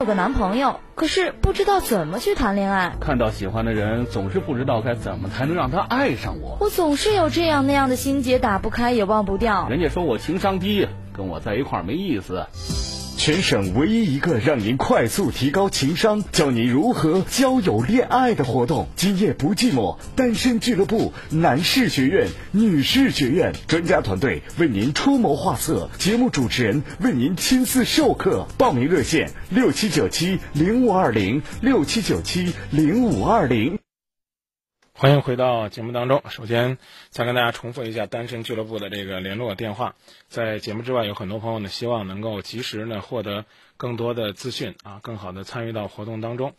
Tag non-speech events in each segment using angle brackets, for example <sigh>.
有个男朋友，可是不知道怎么去谈恋爱。看到喜欢的人，总是不知道该怎么才能让他爱上我。我总是有这样那样的心结，打不开也忘不掉。人家说我情商低，跟我在一块儿没意思。全省唯一一个让您快速提高情商、教您如何交友恋爱的活动——今夜不寂寞单身俱乐部男士学院、女士学院专家团队为您出谋划策，节目主持人为您亲自授课。报名热线：六七九七零五二零六七九七零五二零。欢迎回到节目当中。首先，再跟大家重复一下单身俱乐部的这个联络电话。在节目之外，有很多朋友呢希望能够及时呢获得更多的资讯啊，更好的参与到活动当中。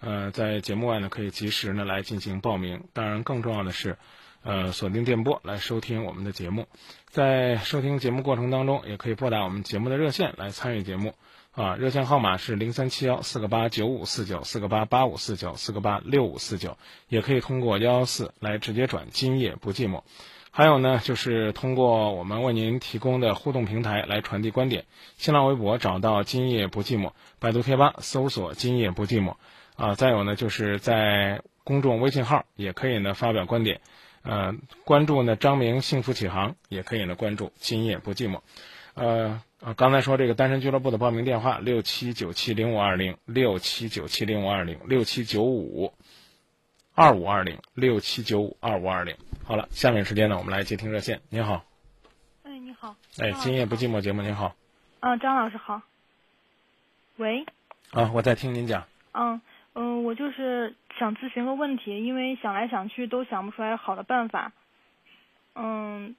呃，在节目外呢，可以及时呢来进行报名。当然，更重要的是，呃，锁定电波来收听我们的节目。在收听节目过程当中，也可以拨打我们节目的热线来参与节目。啊，热线号码是零三七幺四个八九五四九四个八八五四九四个八六五四九，也可以通过幺幺四来直接转今夜不寂寞。还有呢，就是通过我们为您提供的互动平台来传递观点。新浪微博找到今夜不寂寞，百度贴吧搜索今夜不寂寞。啊，再有呢，就是在公众微信号也可以呢发表观点。呃，关注呢张明幸福启航，也可以呢关注今夜不寂寞。呃。啊，刚才说这个单身俱乐部的报名电话六七九七零五二零六七九七零五二零六七九五二五二零六七九五二五二零。好了，下面时间呢，我们来接听热线。您好。哎，你好。哎，今夜不寂寞节目，您好。嗯，张老师好。喂。啊，我在听您讲。嗯嗯，我就是想咨询个问题，因为想来想去都想不出来好的办法。嗯，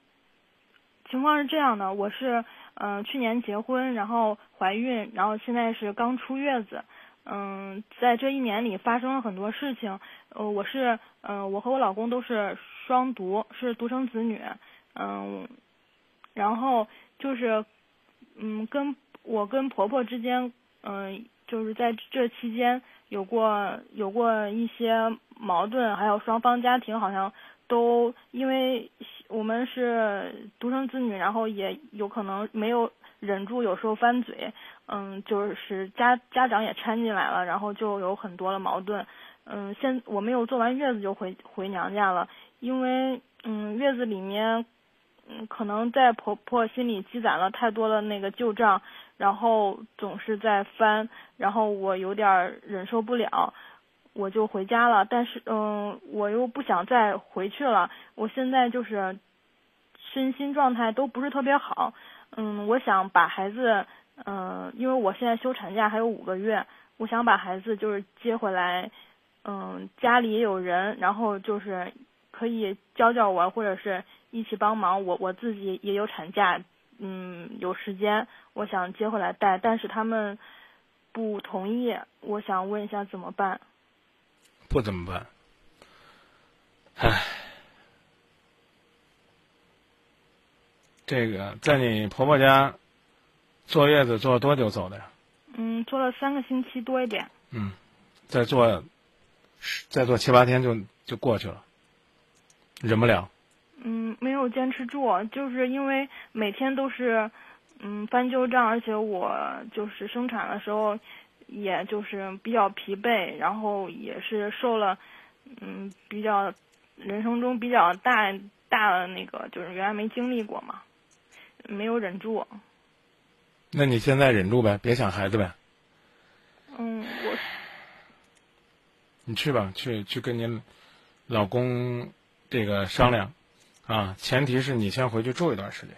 情况是这样的，我是。嗯，去年结婚，然后怀孕，然后现在是刚出月子。嗯，在这一年里发生了很多事情。呃，我是，嗯，我和我老公都是双独，是独生子女。嗯，然后就是，嗯，跟我跟婆婆之间，嗯，就是在这期间有过有过一些矛盾，还有双方家庭好像。都因为我们是独生子女，然后也有可能没有忍住，有时候翻嘴，嗯，就是家家长也掺进来了，然后就有很多的矛盾。嗯，现我没有做完月子就回回娘家了，因为嗯月子里面，嗯可能在婆婆心里积攒了太多的那个旧账，然后总是在翻，然后我有点忍受不了。我就回家了，但是嗯，我又不想再回去了。我现在就是身心状态都不是特别好，嗯，我想把孩子，嗯，因为我现在休产假还有五个月，我想把孩子就是接回来，嗯，家里也有人，然后就是可以教教我，或者是一起帮忙。我我自己也有产假，嗯，有时间，我想接回来带，但是他们不同意。我想问一下怎么办？不怎么办？唉，这个在你婆婆家坐月子坐了多久走的呀？嗯，坐了三个星期多一点。嗯，再坐，再坐七八天就就过去了，忍不了。嗯，没有坚持住，就是因为每天都是嗯翻旧账，而且我就是生产的时候。也就是比较疲惫，然后也是受了，嗯，比较人生中比较大大的那个，就是原来没经历过嘛，没有忍住。那你现在忍住呗，别想孩子呗。嗯，我。你去吧，去去跟您老公这个商量，啊，前提是你先回去住一段时间。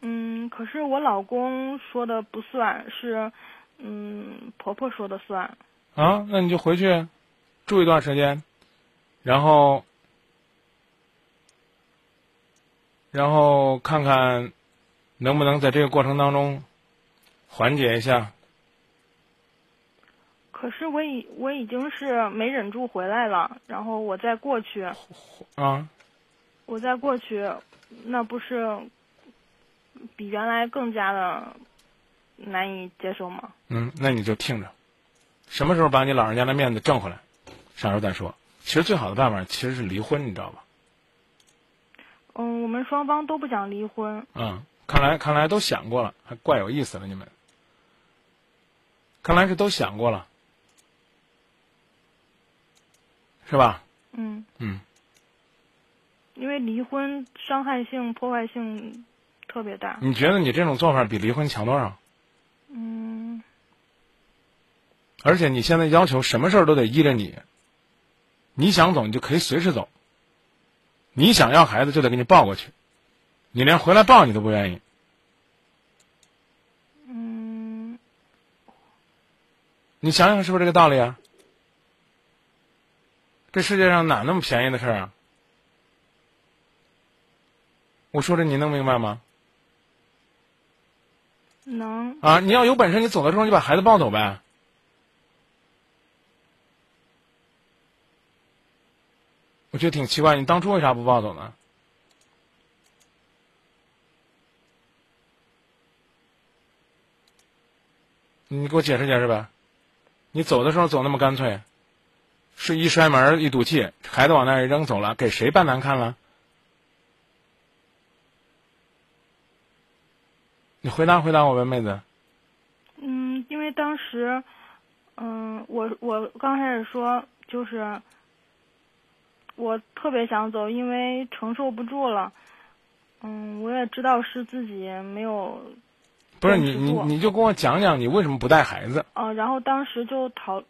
嗯，可是我老公说的不算是。嗯，婆婆说的算。啊，那你就回去住一段时间，然后，然后看看能不能在这个过程当中缓解一下。可是我已我已经是没忍住回来了，然后我再过去。啊。我再过去，那不是比原来更加的。难以接受吗？嗯，那你就听着，什么时候把你老人家的面子挣回来，啥时候再说。其实最好的办法其实是离婚，你知道吧？嗯，我们双方都不想离婚。嗯，看来看来都想过了，还怪有意思了你们。看来是都想过了，是吧？嗯，嗯，因为离婚伤害性、破坏性特别大。你觉得你这种做法比离婚强多少？嗯，而且你现在要求什么事儿都得依着你，你想走你就可以随时走，你想要孩子就得给你抱过去，你连回来抱你都不愿意。嗯，你想想是不是这个道理啊？这世界上哪那么便宜的事儿啊？我说这你能明白吗？能，啊，你要有本事，你走的时候你把孩子抱走呗。我觉得挺奇怪，你当初为啥不抱走呢？你给我解释解释呗。你走的时候走那么干脆，是一摔门一赌气，孩子往那儿一扔走了，给谁办难看了？你回答回答我呗，妹子。嗯，因为当时，嗯，我我刚开始说就是，我特别想走，因为承受不住了。嗯，我也知道是自己没有，不是你你你就跟我讲讲，你为什么不带孩子？呃，然后当时就讨，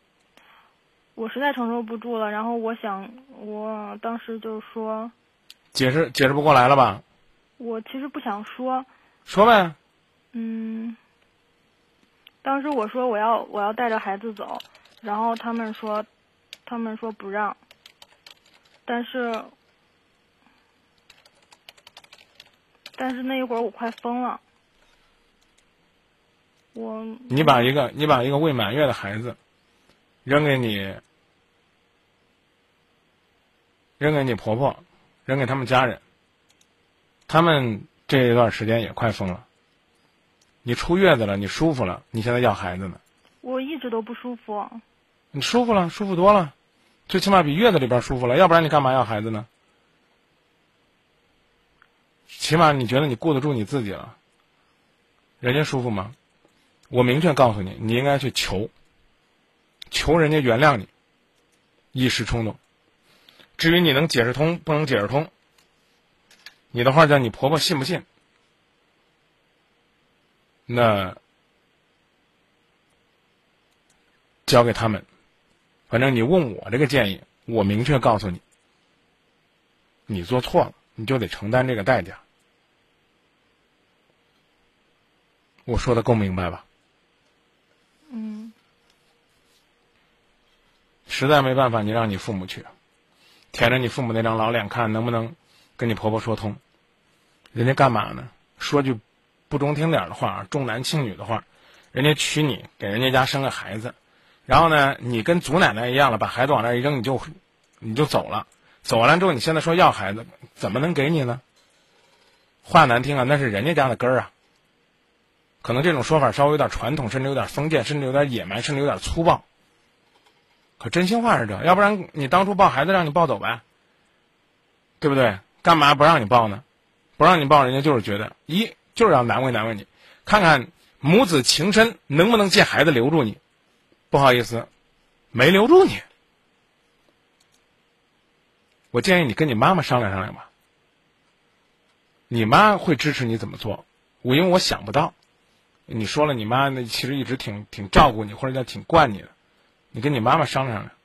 我实在承受不住了，然后我想，我当时就说，解释解释不过来了吧？我其实不想说，说呗。嗯，当时我说我要我要带着孩子走，然后他们说，他们说不让，但是，但是那一会儿我快疯了，我你把一个你把一个未满月的孩子扔给你，扔给你婆婆，扔给他们家人，他们这一段时间也快疯了。你出月子了，你舒服了，你现在要孩子呢？我一直都不舒服，你舒服了，舒服多了，最起码比月子里边舒服了，要不然你干嘛要孩子呢？起码你觉得你顾得住你自己了，人家舒服吗？我明确告诉你，你应该去求，求人家原谅你，一时冲动。至于你能解释通不能解释通，你的话叫你婆婆信不信？那交给他们。反正你问我这个建议，我明确告诉你，你做错了，你就得承担这个代价。我说的够明白吧？嗯实在没办法，你让你父母去，舔着你父母那张老脸看能不能跟你婆婆说通。人家干嘛呢？说句不中听点的话，重男轻女的话，人家娶你，给人家家生个孩子，然后呢，你跟祖奶奶一样了，把孩子往那儿一扔，你就你就走了。走完了之后，你现在说要孩子，怎么能给你呢？话难听啊，那是人家家的根儿啊。可能这种说法稍微有点传统，甚至有点封建，甚至有点野蛮，甚至有点粗暴。可真心话是这，要不然你当初抱孩子让你抱走呗，对不对？干嘛不让你抱呢？不让你抱，人家就是觉得，一就是要难为难为你，看看母子情深能不能借孩子留住你。不好意思，没留住你。我建议你跟你妈妈商量商量吧。你妈会支持你怎么做？我因为我想不到。你说了，你妈那其实一直挺挺照顾你，或者叫挺惯你的。你跟你妈妈商量商量，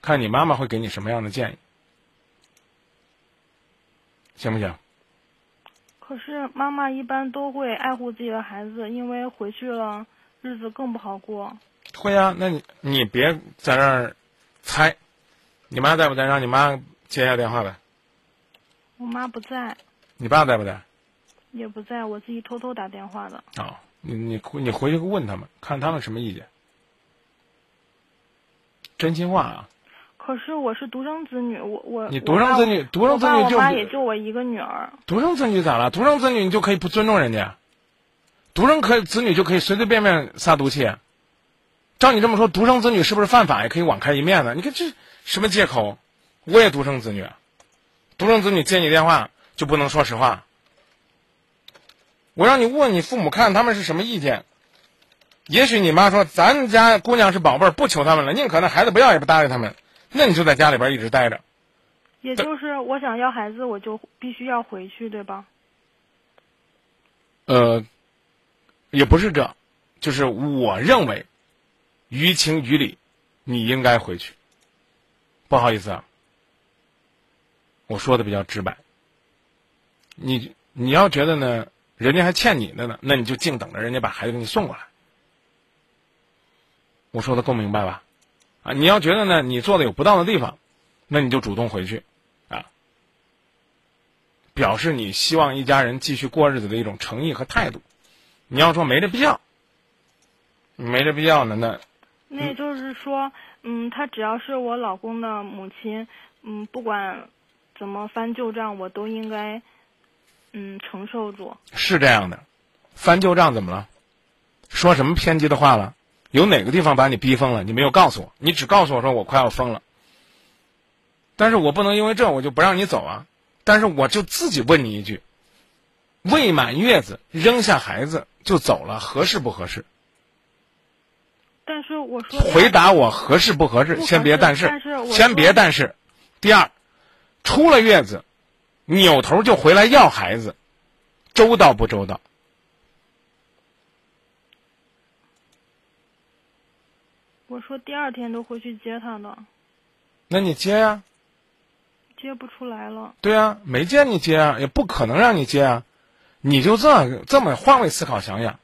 看你妈妈会给你什么样的建议，行不行？可是妈妈一般都会爱护自己的孩子，因为回去了日子更不好过。会啊，那你你别在那儿猜，你妈在不在？让你妈接一下电话呗。我妈不在，你爸在不在？也不在，我自己偷偷打电话的。哦，你你你回去问他们，看他们什么意见。真心话啊！可是我是独生子女，我我你独生子女，独生子女就我妈也就我一个女儿。独生子女咋了？独生子女你就可以不尊重人家？独生可子女就可以随随便便撒毒气？照你这么说，独生子女是不是犯法也可以网开一面呢？你看这什么借口？我也独生子女，独生子女接你电话就不能说实话？我让你问你父母看他们是什么意见？也许你妈说咱家姑娘是宝贝儿，不求他们了，宁可那孩子不要也不搭理他们，那你就在家里边一直待着。也就是我想要孩子，我就必须要回去，对吧？呃，也不是这，就是我认为，于情于理，你应该回去。不好意思啊，我说的比较直白。你你要觉得呢，人家还欠你的呢，那你就静等着人家把孩子给你送过来。我说的够明白吧？啊，你要觉得呢，你做的有不当的地方，那你就主动回去，啊，表示你希望一家人继续过日子的一种诚意和态度。你要说没这必要，没这必要呢，那那也就是说，嗯，他只要是我老公的母亲，嗯，不管怎么翻旧账，我都应该，嗯，承受住。是这样的。翻旧账怎么了？说什么偏激的话了？有哪个地方把你逼疯了？你没有告诉我，你只告诉我说我快要疯了。但是我不能因为这我就不让你走啊！但是我就自己问你一句：未满月子扔下孩子就走了，合适不合适？但是我说回答我合适不合适？先别但是先别但是。第二，出了月子，扭头就回来要孩子，周到不周到？我说第二天都回去接他的，那你接呀、接不出来了。对啊，没见你接啊，也不可能让你接啊。你就这这么换位思考想想，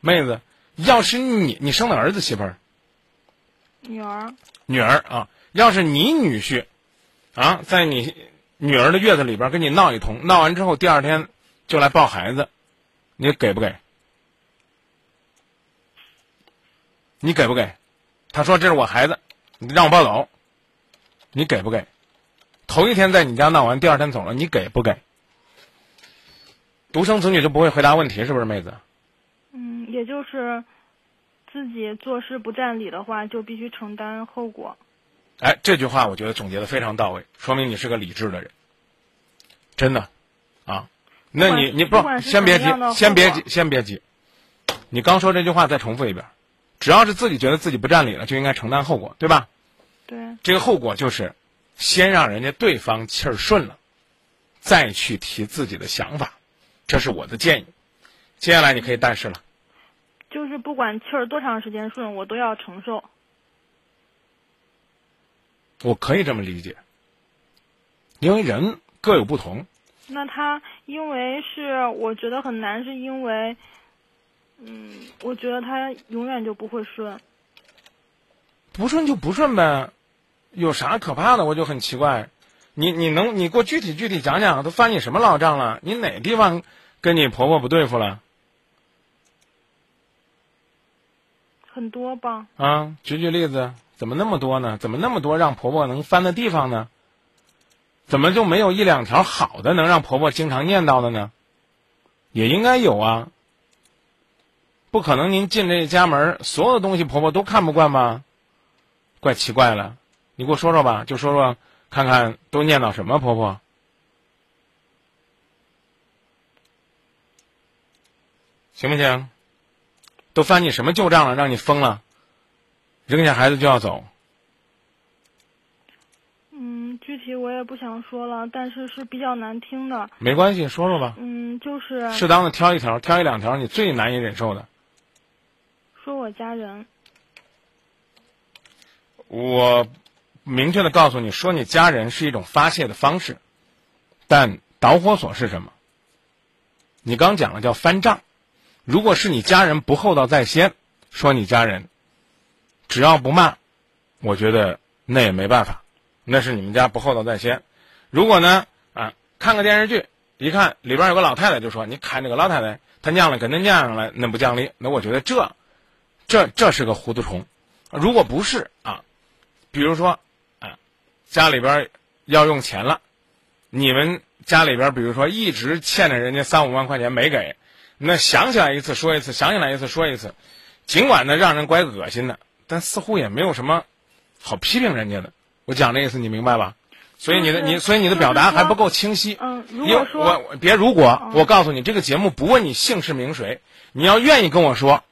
妹子，要是你你生的儿子媳妇儿女儿，女儿啊，要是你女婿啊，在你女儿的月子里边跟你闹一通，闹完之后第二天就来抱孩子，你给不给？你给不给？他说这是我孩子，你让我抱走，你给不给？头一天在你家闹完，第二天走了，你给不给？独生子女就不会回答问题，是不是，妹子？嗯，也就是自己做事不占理的话，就必须承担后果。哎，这句话我觉得总结的非常到位，说明你是个理智的人，真的，啊，那你你不先别急先别急，先别急，你刚说这句话再重复一遍，只要是自己觉得自己不占理了，就应该承担后果，对吧？对，这个后果就是，先让人家对方气儿顺了，再去提自己的想法，这是我的建议。接下来你可以但是了，就是不管气儿多长时间顺，我都要承受。我可以这么理解，因为人各有不同。那他因为是我觉得很难，是因为，嗯，我觉得他永远就不会顺。不顺就不顺呗，有啥可怕的？我就很奇怪，你你能你给我具体具体讲讲，都翻你什么老账了？你哪地方跟你婆婆不对付了很多吧，啊？举举例子，怎么那么多呢？怎么那么多让婆婆能翻的地方呢？怎么就没有一两条好的能让婆婆经常念叨的呢？也应该有啊。不可能您进这家门，所有的东西婆婆都看不惯吧？怪奇怪了，你给我说说吧，就说说看看都念叨什么婆婆？行不行？都翻你什么旧账了，让你疯了？扔下孩子就要走？嗯，具体我也不想说了，但是是比较难听的。没关系，说说吧，嗯，就是适当的挑一条，挑一两条你最难以忍受的。说我家人，我明确的告诉你说，你家人是一种发泄的方式，但导火索是什么？你刚讲了叫翻账，如果是你家人不厚道在先，说你家人，只要不骂，我觉得那也没办法，那是你们家不厚道在先。如果呢啊，看个电视剧，一看里边有个老太太，就说你看这个老太太，她娘了跟那娘了，那不讲理，那我觉得这，这这是个糊涂虫。如果不是啊，比如说，啊，家里边要用钱了，你们家里边比如说一直欠着人家三五万块钱没给，那想起来一次说一次，想起来一次说一次，尽管呢让人怪恶心的，但似乎也没有什么好批评人家的。我讲这意思你明白吧？所以你的你，所以你的表达还不够清晰。嗯，如果说我别如果，嗯我告诉你，这个节目不问你姓氏名谁，你要愿意跟我说，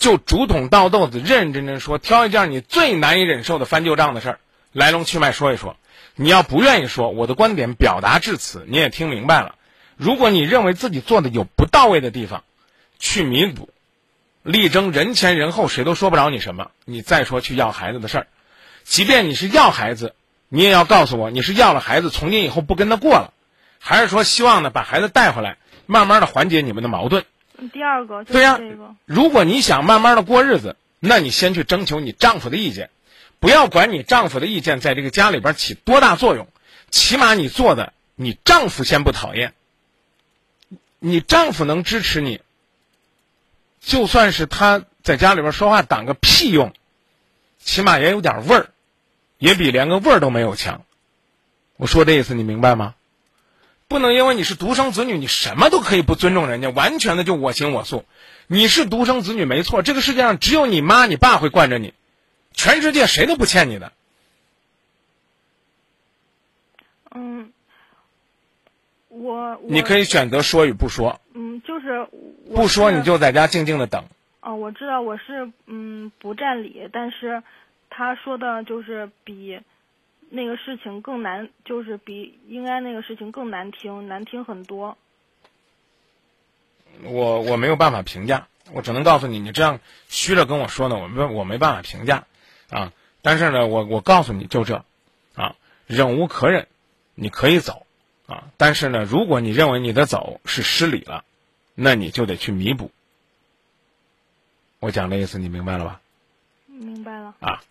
就竹筒倒豆子，认认真真说，挑一件你最难以忍受的翻旧账的事儿，来龙去脉说一说。你要不愿意说，我的观点表达至此，你也听明白了。如果你认为自己做的有不到位的地方，去弥补，力争人前人后，谁都说不着你什么。你再说去要孩子的事儿，即便你是要孩子，你也要告诉我，你是要了孩子，从今以后不跟他过了，还是说希望呢把孩子带回来，慢慢的缓解你们的矛盾。第二个就是对呀、这个，如果你想慢慢的过日子，那你先去征求你丈夫的意见，不要管你丈夫的意见在这个家里边起多大作用，起码你做的你丈夫先不讨厌，你丈夫能支持你，就算是他在家里边说话挡个屁用，起码也有点味儿，也比连个味儿都没有强。我说这意思你明白吗？不能因为你是独生子女，你什么都可以不尊重人家，完全的就我行我素。你是独生子女没错，这个世界上只有你妈你爸会惯着你，全世界谁都不欠你的。嗯，我我你可以选择说与不说，嗯，就是我不说你就在家静静的等。哦，我知道我是嗯不占理，但是他说的就是比那个事情更难，就是比应该那个事情更难听，难听很多。我我没有办法评价，我只能告诉你，你这样虚着跟我说呢，我没我没办法评价，啊，但是呢，我我告诉你就这，啊，忍无可忍，你可以走，啊，但是呢，如果你认为你的走是失礼了，那你就得去弥补。我讲的意思你明白了吧？明白了。啊，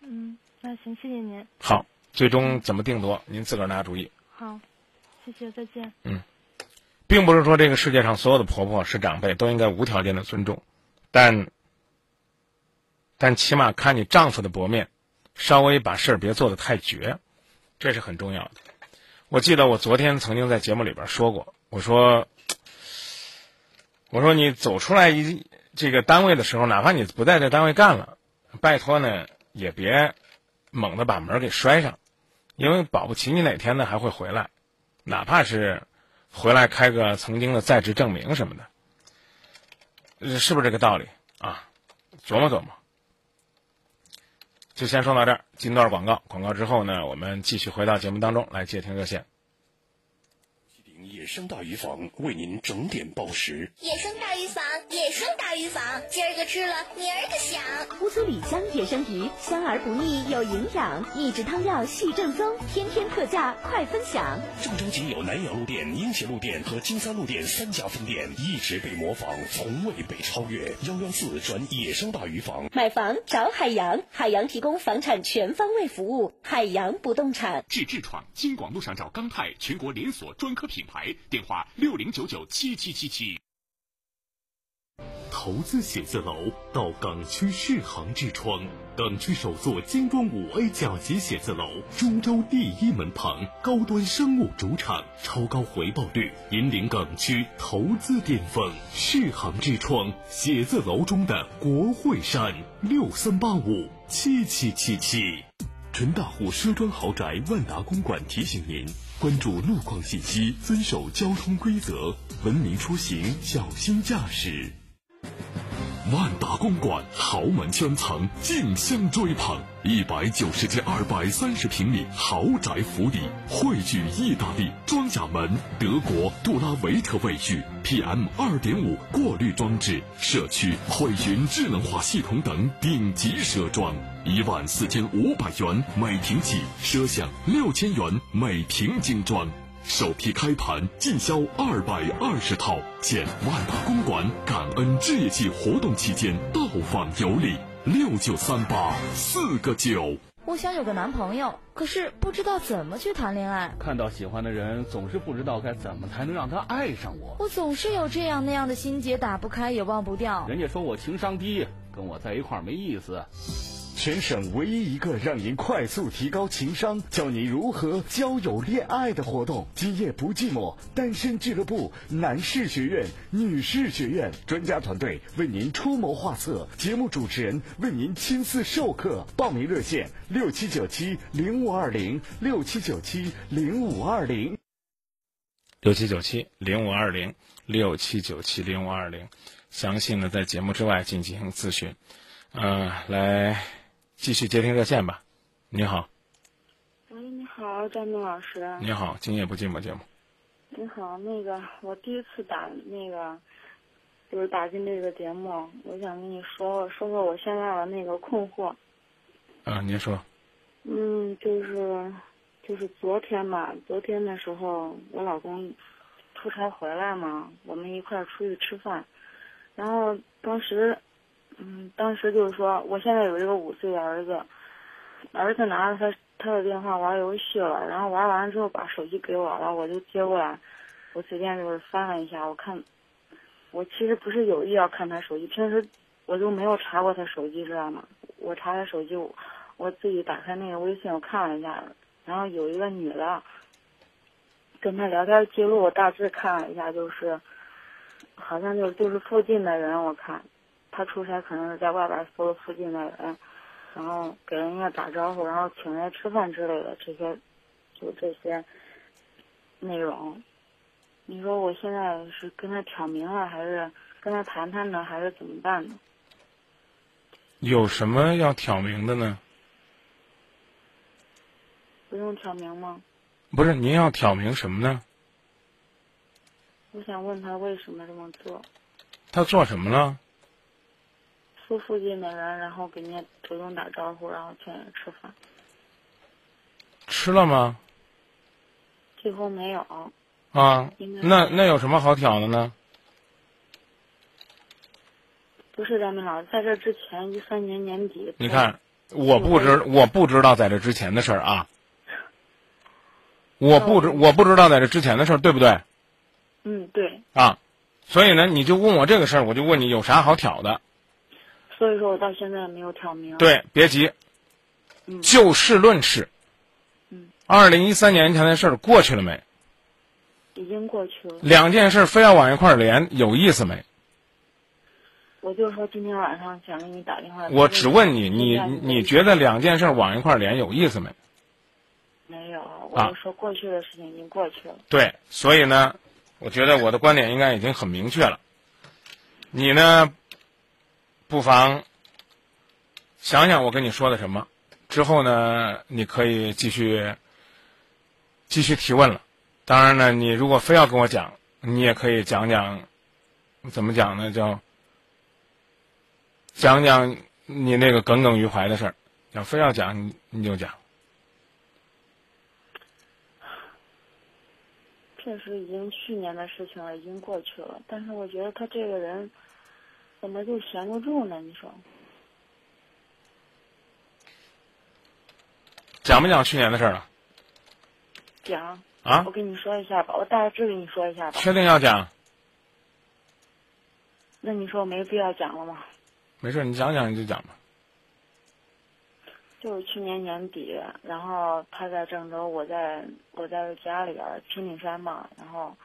嗯，那行，谢谢您。好，最终怎么定夺，您自个儿拿主意。好，谢谢，再见。嗯并不是说这个世界上所有的婆婆是长辈都应该无条件的尊重，但但起码看你丈夫的薄面，稍微把事儿别做得太绝，这是很重要的。我记得我昨天曾经在节目里边说过，我说我说你走出来一这个单位的时候，哪怕你不在这单位干了，拜托呢也别猛地把门给摔上，因为保不齐你哪天呢还会回来，哪怕是。回来开个曾经的在职证明什么的，是不是这个道理啊？琢磨琢磨。就先说到这儿，进段广告，广告之后呢，我们继续回到节目当中来接听热线。野生大鱼坊为您整点报时。野生大鱼坊，野生大鱼坊，今儿个吃了，明儿个想。乌苏里江野生鱼，香而不腻，有营养，秘制汤料系正宗，天天特价，快分享。郑州仅有南阳路店、英协路店和金三路店三家分店，一直被模仿，从未被超越。幺幺四转野生大鱼坊。买房找海洋，海洋提供房产全方位服务，海洋不动产。治痔疮，京广路上找钢泰，全国连锁专科品牌，电话六零九九七七七七。投资写字楼到港区世行之窗，港区首座精装五 A 甲级写字楼，株洲第一门旁，高端商务主场，超高回报率，引领港区投资巅峰。世行之窗，写字楼中的国会山，六三八五七七七七。纯大户奢装豪宅万达公馆提醒您：关注路况信息，遵守交通规则，文明出行，小心驾驶。万达公馆豪门圈层，竞相追捧，一百九十至二百三十平米豪宅府邸，汇聚意大利装甲门、德国杜拉维特卫浴、PM 二点五过滤装置、社区汇云智能化系统等顶级奢装，一万四千五百元每平起，奢享六千元每平精装。首批开盘进销二百二十套，现万达公馆感恩置业季活动期间到访有礼，六九三八四个九。我想有个男朋友，可是不知道怎么去谈恋爱。看到喜欢的人，总是不知道该怎么才能让他爱上我。我总是有这样那样的心结，打不开也忘不掉。人家说我情商低，跟我在一块儿没意思。全省唯一一个让您快速提高情商、教您如何交友恋爱的活动——今夜不寂寞单身俱乐部男士学院、女士学院专家团队为您出谋划策，节目主持人为您亲自授课。报名热线：六七九七零五二零六七九七零五二零六七九七零五二零六七九七零五二零。详细呢在节目之外进行咨询。嗯、来继续接听热线吧。你好，喂，你好，张明老师。你好，今夜不寂寞节目。你好，那个我第一次打那个，就是打进这个节目，我想跟你说说说我现在的那个困惑。啊，您说。嗯，就是就是昨天吧，昨天的时候我老公出差回来嘛，我们一块儿出去吃饭，然后当时，嗯，当时就是说，我现在有一个五岁的儿子，儿子拿着他他的电话玩游戏了，然后玩完了之后把手机给我了，我就接过来，我随便就是翻了一下，我看，我其实不是有意要看他手机，平时我就没有查过他手机，知道吗？我查他手机，我我自己打开那个微信，我看了一下，然后有一个女的跟他聊天记录，我大致看了一下，就是好像就是就是附近的人，我看他出差可能是在外边搜了附近的人，然后给人家打招呼，然后请人家吃饭之类的这些，就这些内容。你说我现在是跟他挑明了，还是跟他谈谈呢，还是怎么办呢？有什么要挑明的呢？不用挑明吗？不是，您要挑明什么呢？我想问他为什么这么做？他做什么了？搜附近的人，然后给人家主动打招呼，然后请人吃饭。吃了吗？最后没有。啊那那有什么好挑的呢？不是张明老师，在这之前，一三年年底。你看，我不知我不知道在这之前的事儿啊，我不知我不知道在这之前的事儿，对不对？嗯，对。啊，所以呢，你就问我这个事儿，我就问你有啥好挑的？所以说我到现在没有挑明。对，别急，嗯就事论事。嗯。二零一三年前的事儿过去了没？已经过去了。两件事非要往一块儿连，有意思没？我就说今天晚上想给你打电话。我只问你，你你觉得两件事往一块儿连有意思没？没有，我啊就说过去的事情已经过去了。对，所以呢，我觉得我的观点应该已经很明确了。你呢，不妨想想我跟你说的什么，之后呢，你可以继续继续提问了。当然呢，你如果非要跟我讲，你也可以讲讲，怎么讲呢？叫讲讲你那个耿耿于怀的事儿。要非要讲，你你就讲。确实已经去年的事情了，已经过去了。但是我觉得他这个人，怎么就闲不住呢？你说？讲不讲去年的事儿了？讲。啊我跟你说一下吧，我大致跟你说一下吧。确定要讲？那你说没必要讲了吗？没事，你讲讲你就讲吧。就是去年年底，然后他在郑州，我在我在家里边儿平顶山嘛，然后，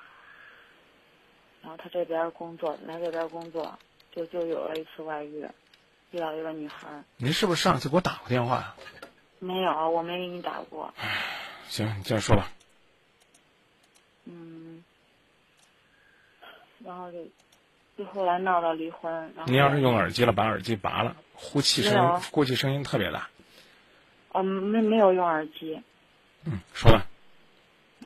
然后他这边工作来这边工作，就就有了一次外遇，遇到一个女孩儿。您是不是上次给我打过电话呀？没有，我没给你打过。行，你接着说吧。嗯，然后就就后来闹到离婚。然后您要是用耳机了，把耳机拔了，呼气声音呼气声音特别大。哦，没没有用耳机。嗯，说吧。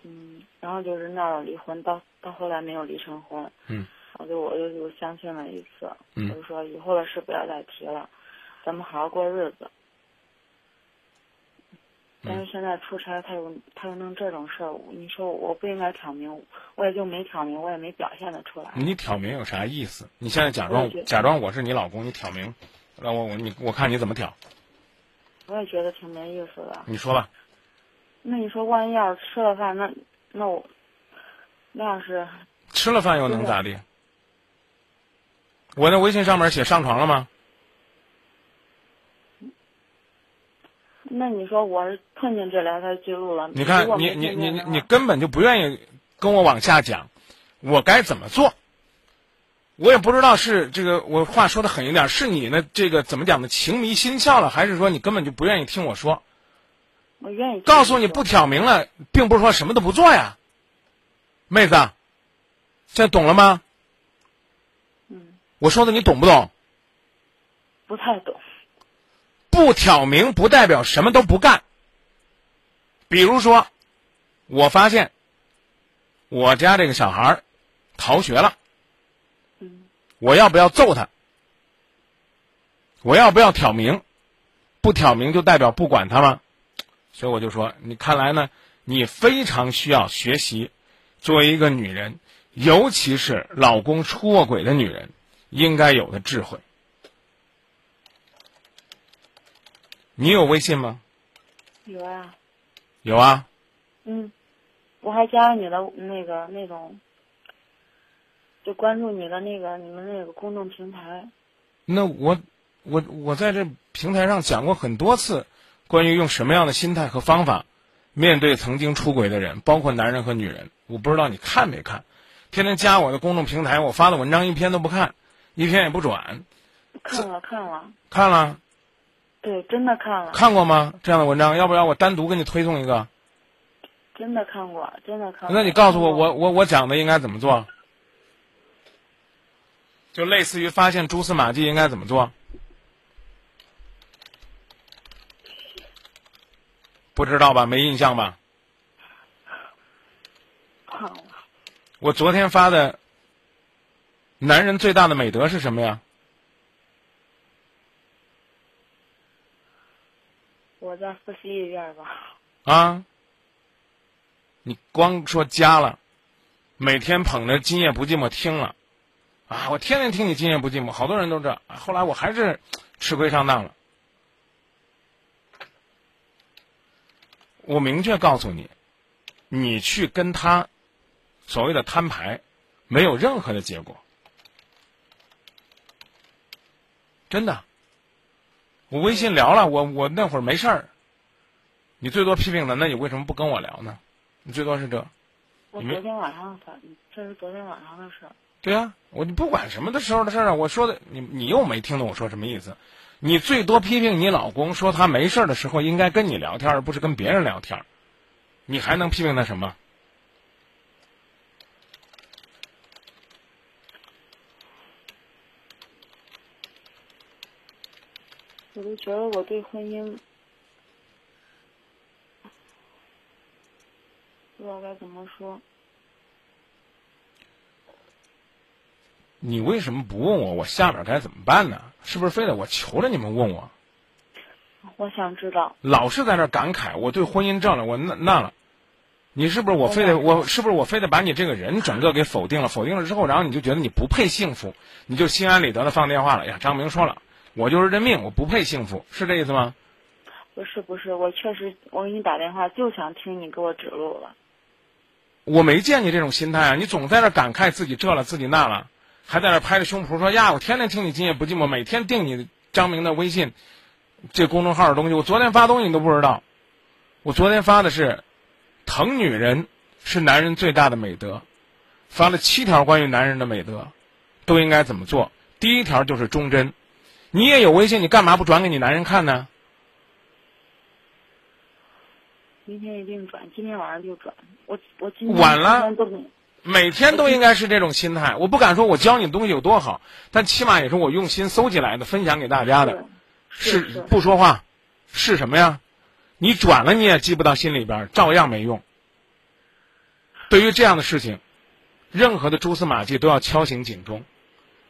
嗯，然后就是闹到离婚，到到后来没有离成婚。嗯。然后就我就就相亲了一次，嗯我就说以后的事不要再提了，咱们好好过日子。但是现在出差，他又他又弄这种事儿，你说我不应该挑明，我也就没挑明，我也没表现的出来。你挑明有啥意思？你现在假装假装我是你老公，你挑明，那我我你我看你怎么挑。我也觉得挺没意思的。你说吧。那你说，万一要是吃了饭，那那我那要是吃了饭又能咋地？我那微信上面写上床了吗？那你说我是碰见这聊天记录了，你看你你没碰见的话你你根本就不愿意跟我往下讲，我该怎么做？我也不知道是这个我话说的狠一点，是你呢这个怎么讲呢？情迷心窍了，还是说你根本就不愿意听我说？我愿意告诉你不挑明了，并不是说什么都不做呀，妹子，现在懂了吗？嗯，我说的你懂不懂？不太懂。不挑明不代表什么都不干。比如说，我发现我家这个小孩儿逃学了，我要不要揍他？我要不要挑明？不挑明就代表不管他吗？所以我就说，你看来呢，你非常需要学习，作为一个女人，尤其是老公出过轨的女人，应该有的智慧。你有微信吗？有啊。有啊。嗯，我还加了你的那个那种，就关注你的那个你们那个公众平台。那我我我在这平台上讲过很多次，关于用什么样的心态和方法面对曾经出轨的人，包括男人和女人。我不知道你看没看，天天加我的公众平台，我发的文章一篇都不看，一篇也不转。看了看了。看了。对，真的看了。看过吗？这样的文章，要不要我单独给你推送一个？真的看过，真的看过。那你告诉我，我我我讲的应该怎么做？就类似于发现蛛丝马迹应该怎么做？不知道吧？没印象吧？看了。我昨天发的，男人最大的美德是什么呀？我再复习一遍吧。啊！你光说加了，每天捧着《今夜不寂寞》听了，啊！我天天听你《今夜不寂寞》，好多人都这。后来我还是吃亏上当了。我明确告诉你，你去跟他所谓的摊牌，没有任何的结果。真的。我微信聊了，我我那会儿没事儿。你最多批评了，那你为什么不跟我聊呢？你最多是这。我昨天晚上的，这是昨天晚上的事。对啊，我你不管什么的时候的事儿啊。我说的，你你又没听懂我说什么意思？你最多批评你老公，说他没事儿的时候应该跟你聊天，而不是跟别人聊天。你还能批评他什么？我就觉得我对婚姻不知道该怎么说。你为什么不问我？我下边该怎么办呢？是不是非得我求着你们问我？我想知道。老是在那感慨，我对婚姻这了，我那那了。你是不是我非得我是不是我非得把你这个人整个给否定了？否定了之后，然后你就觉得你不配幸福，你就心安理得的放电话了呀？张明说了。我就是认命，我不配幸福，是这意思吗？不是不是，我确实，我给你打电话就想听你给我指路了。我没见你这种心态啊！你总在那感慨自己这了自己那了，还在那拍着胸脯说呀，我天天听你今夜不寂寞，每天订你张明的微信，这公众号的东西，我昨天发东西你都不知道。我昨天发的是，疼女人是男人最大的美德，发了七条关于男人的美德，都应该怎么做。第一条就是忠贞。你也有微信，你干嘛不转给你男人看呢？明天一定转，今天晚上就转。我我今天晚了，每天都应该是这种心态。我不敢说我教你的东西有多好，但起码也是我用心搜集来的，分享给大家的。是不说话，是什么呀？你转了你也记不到心里边，照样没用。对于这样的事情，任何的蛛丝马迹都要敲醒警钟，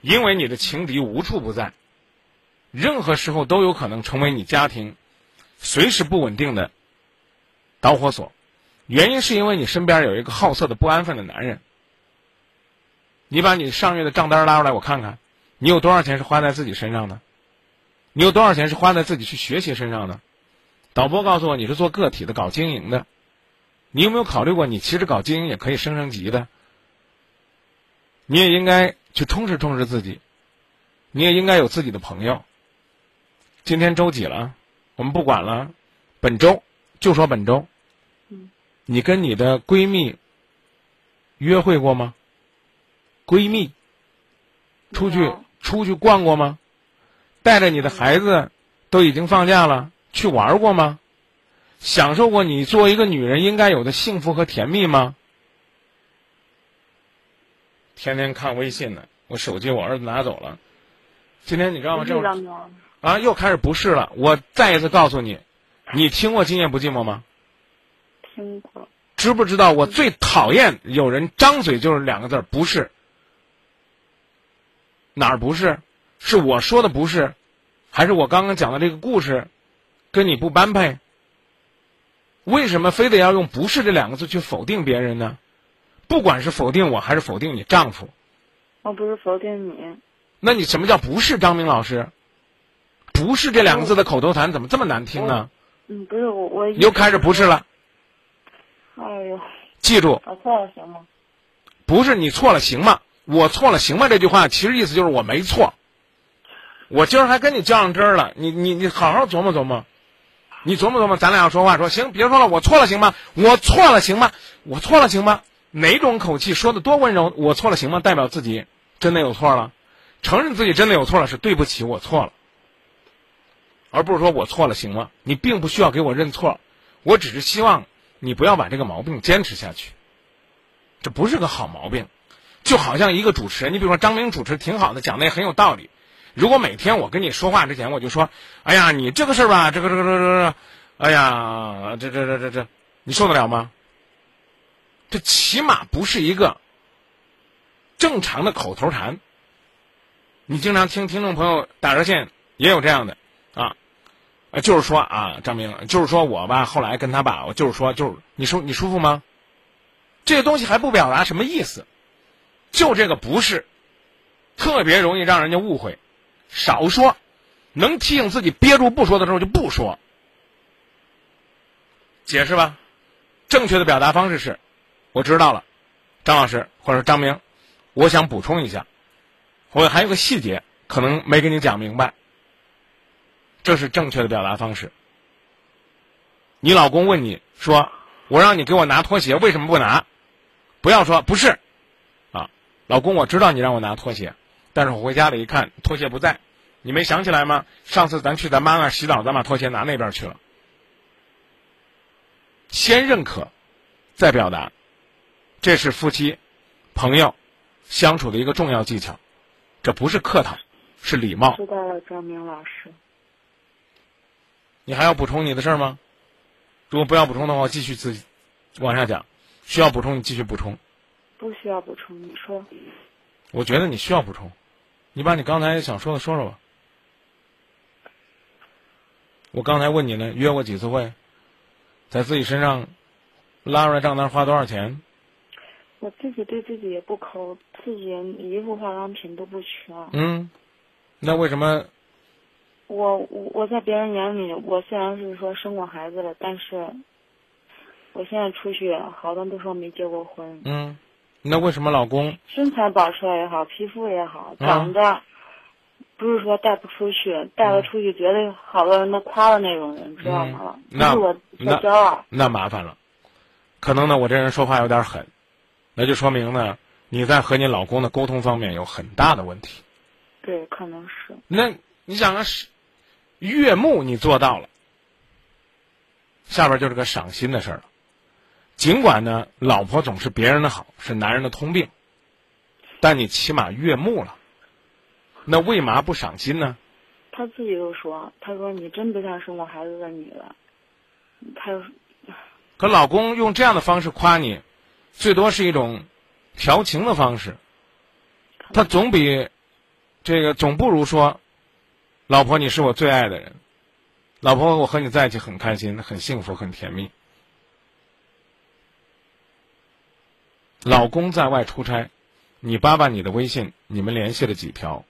因为你的情敌无处不在。任何时候都有可能成为你家庭随时不稳定的导火索，原因是因为你身边有一个好色的不安分的男人。你把你上月的账单拉出来，我看看，你有多少钱是花在自己身上的？你有多少钱是花在自己去学习身上的？导播告诉我你是做个体的，搞经营的。你有没有考虑过，你其实搞经营也可以升升级的？你也应该去充实充实自己，你也应该有自己的朋友。今天周几了？我们不管了，本周就说本周。嗯。你跟你的闺蜜约会过吗？闺蜜出去出去逛过吗？带着你的孩子都已经放假了，去玩过吗？享受过你作为一个女人应该有的幸福和甜蜜吗？天天看微信呢，我手机我儿子拿走了。今天你知道吗？这啊，又开始不是了。我再一次告诉你，你听过《今夜不寂寞》吗？听过。知不知道我最讨厌有人张嘴就是两个字儿不是？哪儿不是？是我说的不是，还是我刚刚讲的这个故事跟你不般配？为什么非得要用“不是”这两个字去否定别人呢？不管是否定我还是否定你丈夫，我不是否定你。那你什么叫不是张明老师？不是这两个字的口头禅怎么这么难听呢？嗯，不是我我。又开始不是了。哎呦。记住。我错了行吗？不是你错了行吗？我错了行吗？这句话其实意思就是我没错。我今儿还跟你较上真儿了，你你你好好琢磨琢磨，你琢磨琢磨，咱俩要说话说行，别说了，我错了行吗？我错了行吗？我错了行吗？哪种口气说的多温柔？我错了行吗？代表自己真的有错了，承认自己真的有错了是对不起，我错了，而不是说我错了行吗？你并不需要给我认错，我只是希望你不要把这个毛病坚持下去，这不是个好毛病。就好像一个主持人，你比如说张明主持挺好的，讲的也很有道理。如果每天我跟你说话之前，我就说：“哎呀，你这个事儿吧，这个这个这个这个，哎呀，这这这这这，你受得了吗？”这起码不是一个正常的口头禅。你经常听听众朋友打热线也有这样的，呃就是说啊，张明，就是说我吧，后来跟他吧，我就是说，就是你舒你舒服吗？这个东西还不表达什么意思。就这个不是，特别容易让人家误会。少说，能提醒自己憋住不说的时候就不说。解释吧，正确的表达方式是：我知道了，张老师或者张明，我想补充一下，我还有个细节可能没跟你讲明白。这是正确的表达方式。你老公问你说：“我让你给我拿拖鞋，为什么不拿？”不要说不是。啊老公，我知道你让我拿拖鞋，但是我回家了一看，拖鞋不在，你没想起来吗？上次咱去咱妈那洗澡，咱把拖鞋拿那边去了。先认可，再表达，这是夫妻、朋友相处的一个重要技巧，这不是客套，是礼貌。知道了，张明老师。你还要补充你的事儿吗？如果不要补充的话，我继续自己往下讲。需要补充，你继续补充。不需要补充，你说。我觉得你需要补充，你把你刚才想说的说说吧。我刚才问你呢，约过几次会，在自己身上拉出来账单花多少钱？我自己对自己也不抠，自己衣服、化妆品都不缺。嗯，那为什么？我我我在别人眼里，我虽然是说生过孩子了，但是我现在出去，好多人都说没结过婚。嗯。那为什么老公身材保持也好，皮肤也好，长得不是说带不出去，带了出去，绝对好多人都夸的那种人，知道吗？那我骄傲。那麻烦了，可能呢，我这人说话有点狠，那就说明呢，你在和你老公的沟通方面有很大的问题。对，可能是。那你想啊，是悦目你做到了，下边就是个赏心的事儿了。尽管呢，老婆总是别人的好，是男人的通病，但你起码悦目了，那为嘛不赏心呢？他自己都说：“他说你真不像生过孩子的女的。”他又可老公用这样的方式夸你，最多是一种调情的方式，他总比这个总不如说：“老婆，你是我最爱的人，老婆，我和你在一起很开心，很幸福，很甜蜜。”老公在外出差，你扒扒你的微信，你们联系了几条？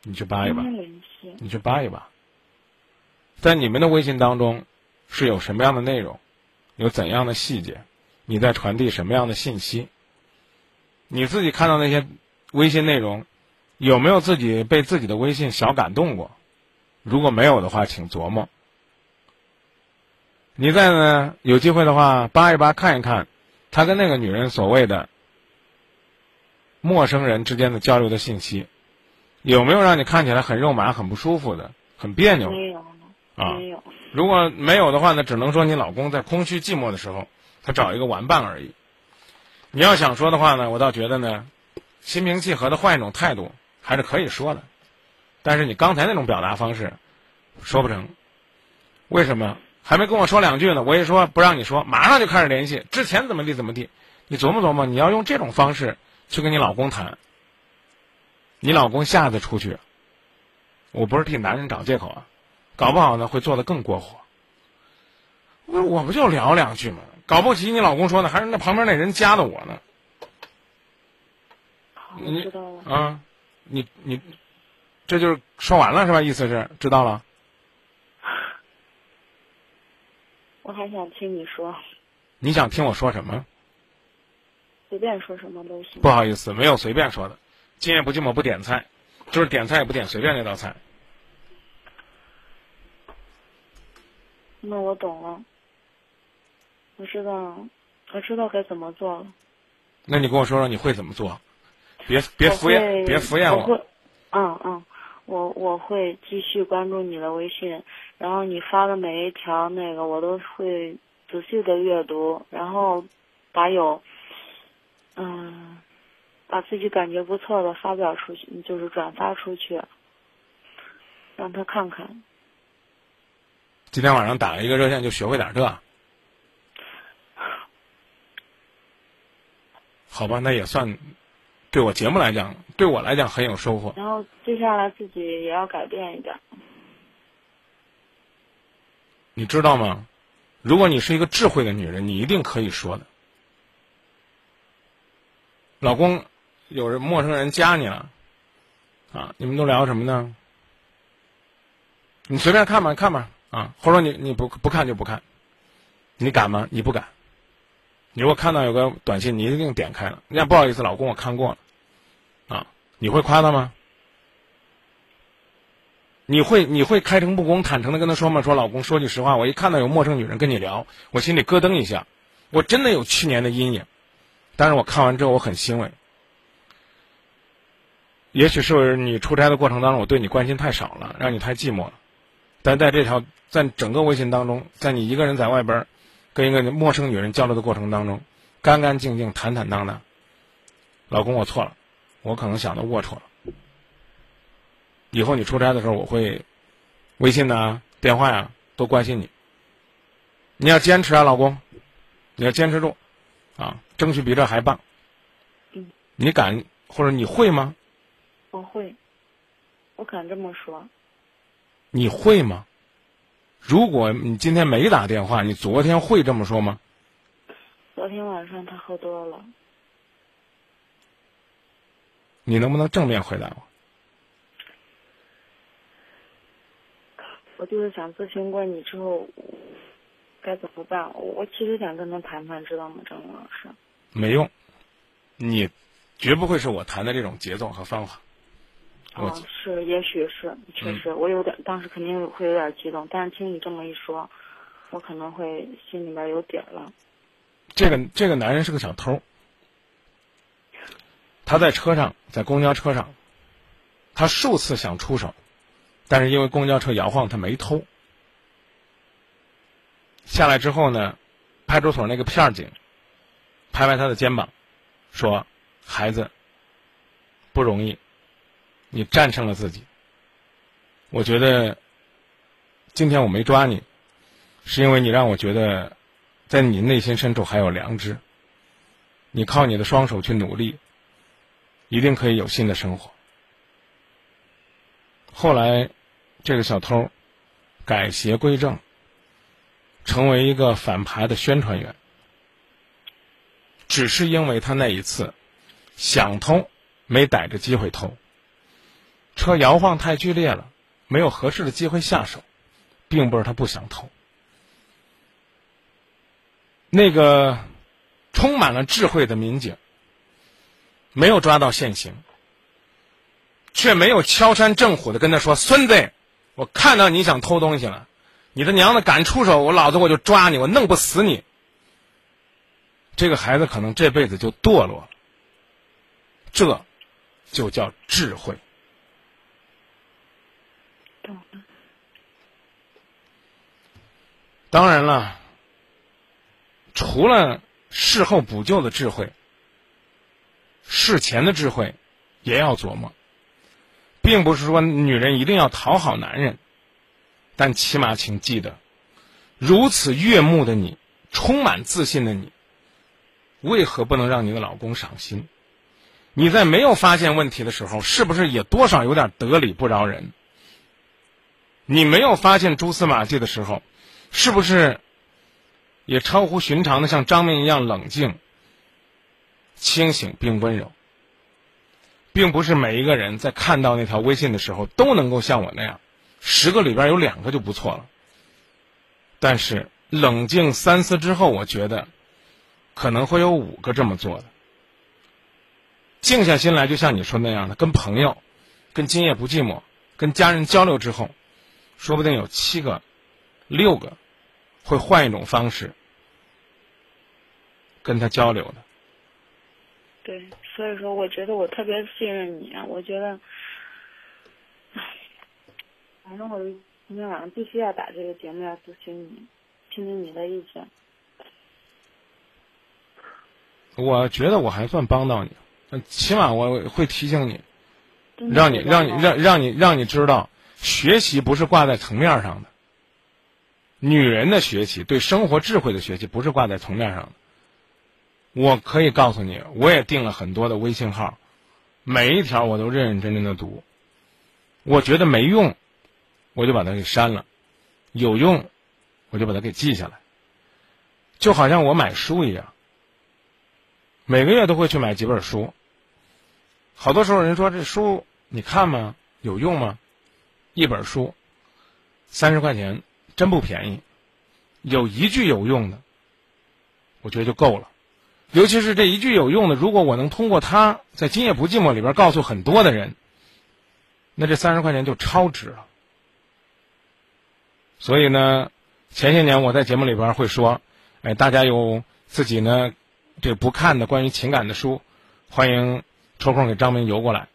你去扒一扒，你去扒一扒，在你们的微信当中是有什么样的内容，有怎样的细节，你在传递什么样的信息？你自己看到那些微信内容，有没有自己被自己的微信小感动过？如果没有的话，请琢磨。你在呢，有机会的话扒一扒，看一看。他跟那个女人所谓的陌生人之间的交流的信息，有没有让你看起来很肉麻、很不舒服的、很别扭？没有，啊，没有。如果没有的话呢，只能说你老公在空虚寂寞的时候，他找一个玩伴而已。你要想说的话呢，我倒觉得呢，心平气和的换一种态度，还是可以说的。但是你刚才那种表达方式，说不成。为什么？还没跟我说两句呢，我一说不让你说，马上就开始联系。之前怎么地怎么地，你琢磨琢磨，你要用这种方式去跟你老公谈，你老公下次出去，我不是替男人找借口啊，搞不好呢会做得更过火。我我不就聊两句吗？搞不起你老公说的还是那旁边那人加的我呢。你知道了。啊，你你，这就是说完了是吧？意思是知道了。我还想听你说。你想听我说什么？随便说什么都行。不好意思，没有随便说的。今夜不寂寞不点菜，就是点菜也不点随便那道菜。那我懂了。我知道，我知道该怎么做了。那你跟我说说你会怎么做？别别敷衍，别敷衍我。会，嗯嗯，我我会继续关注你的微信，然后你发的每一条那个我都会仔细的阅读，然后把有，嗯，把自己感觉不错的发表出去，就是转发出去，让他看看。今天晚上打了一个热线，就学会点这。<laughs> 好吧，那也算对我节目来讲，对我来讲很有收获。然后接下来自己也要改变一点。你知道吗？如果你是一个智慧的女人，你一定可以说的。老公，有人陌生人加你了，啊，你们都聊什么呢？你随便看吧，看吧，啊，或者你你不不看就不看，你敢吗？你不敢。你如果看到有个短信，你一定点开了。人家不好意思，老公，我看过了，啊，你会夸他吗？你会你会开诚布公、坦诚的跟他说吗？说老公，说句实话，我一看到有陌生女人跟你聊，我心里咯噔一下，我真的有去年的阴影。但是我看完之后，我很欣慰。也许是你出差的过程当中，我对你关心太少了，让你太寂寞了。但在这条在整个微信当中，在你一个人在外边。跟一个陌生女人交流的过程当中，干干净净、坦坦荡荡。老公，我错了，我可能想的龌龊了。以后你出差的时候，我会微信呐、电话呀都关心你。你要坚持啊，老公，你要坚持住，啊，争取比这还棒。嗯。你敢或者你会吗？我会，我敢这么说。你会吗？如果你今天没打电话，你昨天会这么说吗？昨天晚上他喝多了。你能不能正面回答我？我就是想咨询过你之后该怎么办。我其实想跟他谈谈，知道吗，张老师？没用，你绝不会是我谈的这种节奏和方法。哦，是，也许是，确实，我有点，当时肯定会有点激动，但是听你这么一说，我可能会心里边有底儿了。这个这个男人是个小偷，他在车上，在公交车上，他数次想出手，但是因为公交车摇晃，他没偷。下来之后呢，派出所那个片警拍拍他的肩膀，说：“孩子，不容易。”你战胜了自己，我觉得今天我没抓你，是因为你让我觉得，在你内心深处还有良知。你靠你的双手去努力，一定可以有新的生活。后来，这个小偷改邪归正，成为一个反扒的宣传员，只是因为他那一次想偷，没逮着机会偷。车摇晃太剧烈了，没有合适的机会下手，并不是他不想偷。那个充满了智慧的民警没有抓到现行，却没有敲山震虎的跟他说：“孙子，我看到你想偷东西了，你的娘的敢出手，我老子我就抓你，我弄不死你。”这个孩子可能这辈子就堕落了，这就叫智慧。当然了，除了事后补救的智慧，事前的智慧也要琢磨，并不是说女人一定要讨好男人，但起码请记得，如此悦目的你，充满自信的你，为何不能让你的老公赏心？你在没有发现问题的时候，是不是也多少有点得理不饶人？你没有发现蛛丝马迹的时候，是不是也超乎寻常的像张明一样冷静、清醒并温柔？并不是每一个人在看到那条微信的时候都能够像我那样，十个里边有两个就不错了。但是冷静三思之后，我觉得可能会有五个这么做的。静下心来，就像你说那样的，跟朋友、跟今夜不寂寞、跟家人交流之后，说不定有七个、六个会换一种方式跟他交流的。对，所以说，我觉得我特别信任你啊，我觉得，反正我今天晚上必须要打这个节目，要咨询你，听听你的意见。我觉得我还算帮到你。起码我会提醒你，让你让你让让你让你知道，学习不是挂在层面上的。女人的学习，对生活智慧的学习，不是挂在层面上的。我可以告诉你，我也订了很多的微信号，每一条我都认认真真的读。我觉得没用，我就把它给删了；有用，我就把它给记下来。就好像我买书一样，每个月都会去买几本书。好多时候人说这书你看吗？有用吗？一本书三十块钱，真不便宜。有一句有用的，我觉得就够了。尤其是这一句有用的，如果我能通过它在《今夜不寂寞》里边告诉很多的人，那这三十块钱就超值了。所以呢，前些年我在节目里边会说，哎，大家有自己呢这不看的关于情感的书，欢迎。抽空给张明邮过来，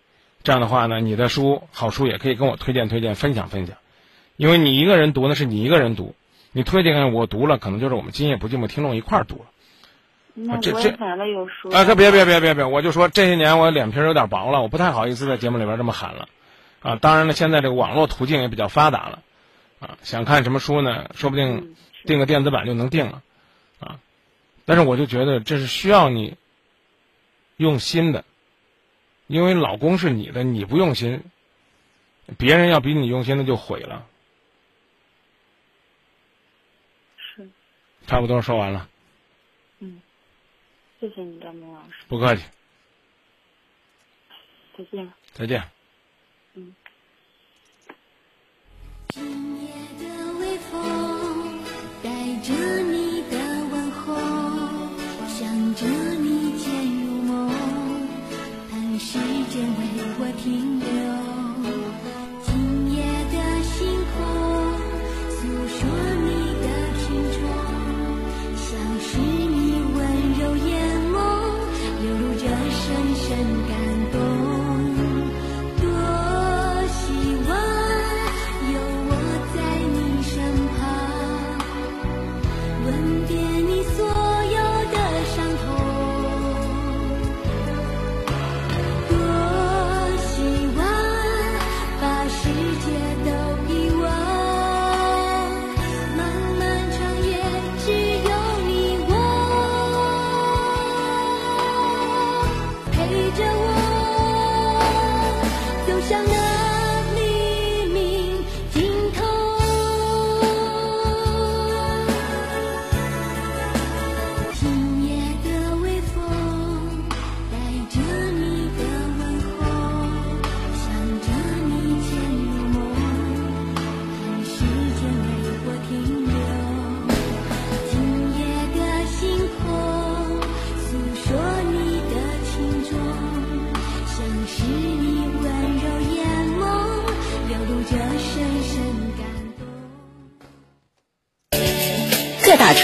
这样的话呢，你的书好书也可以跟我推荐推荐，分享分享。因为你一个人读，呢是你一个人读，你推荐给我读了，可能就是我们今夜不寂寞听众一块儿读了。那我也买了有书。啊，这别别别别别，我就说这些年我脸皮有点薄了，我不太好意思在节目里边这么喊了。啊，当然了，现在这个网络途径也比较发达了，啊，想看什么书呢？说不定订个电子版就能订了，啊，但是我就觉得这是需要你用心的。因为老公是你的，你不用心，别人要比你用心，那就毁了。是。差不多说完了。嗯，谢谢你，张明老师。不客气。再见。再见。嗯。今夜的微风带着你时间为我停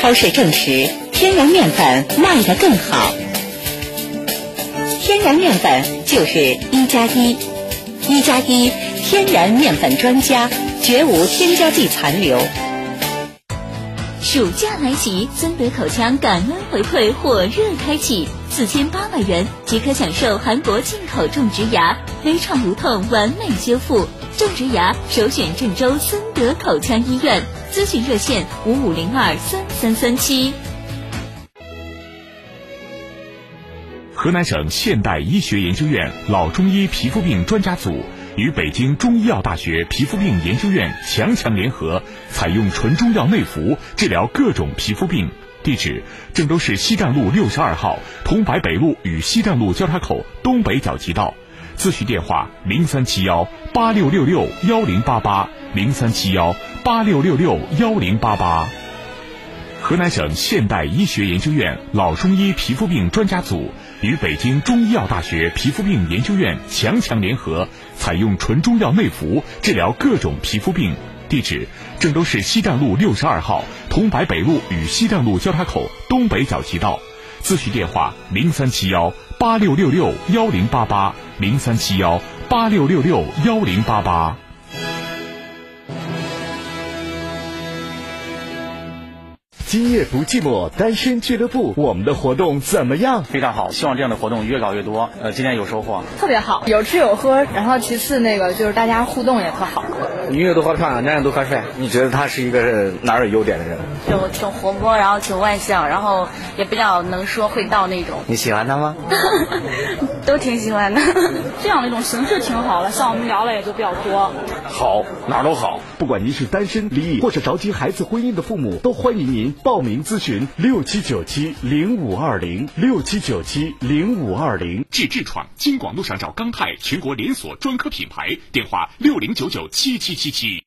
超市证实，天然面粉卖得更好。天然面粉就是一加一，一加一天然面粉专家，绝无添加剂残留。暑假来袭，尊德口腔感恩回馈火热开启。四千八百元即可享受韩国进口种植牙，微创无痛，完美修复。种植牙首选郑州森德口腔医院，咨询热线五五零二三三三七。河南省现代医学研究院老中医皮肤病专家组与北京中医药大学皮肤病研究院强强联合，采用纯中药内服治疗各种皮肤病。地址：郑州市西站路六十二号桐柏北路与西站路交叉口东北角街道。咨询电话：零三七幺八六六六幺零八八零三七幺八六六六幺零八八。河南省现代医学研究院老中医皮肤病专家组与北京中医药大学皮肤病研究院强强联合，采用纯中药内服治疗各种皮肤病。地址：郑州市西站路六十二号桐柏北路与西站路交叉口东北角街道。咨询电话：零三七幺八六六六幺零八八零三七幺八六六六幺零八八。今夜不寂寞，单身俱乐部，我们的活动怎么样？非常好，希望这样的活动越搞越多。呃，今天有收获，特别好，有吃有喝，然后其次那个就是大家互动也特好。女的多好漂亮，男人都可帅。你觉得他是一个哪有优点的人？就挺活泼，然后挺外向，然后也比较能说会道那种。你喜欢他吗？<laughs> 都挺喜欢的。<laughs> 这样的一种形式挺好的，像我们聊的也就比较多。好，哪儿都好。不管您是单身、离异或者着急孩子婚姻的父母，都欢迎您报名咨询六七九七零五二零六七九七零五二零。治痔疮，京广路上找钢泰全国连锁专科品牌，电话六零九九七七七七。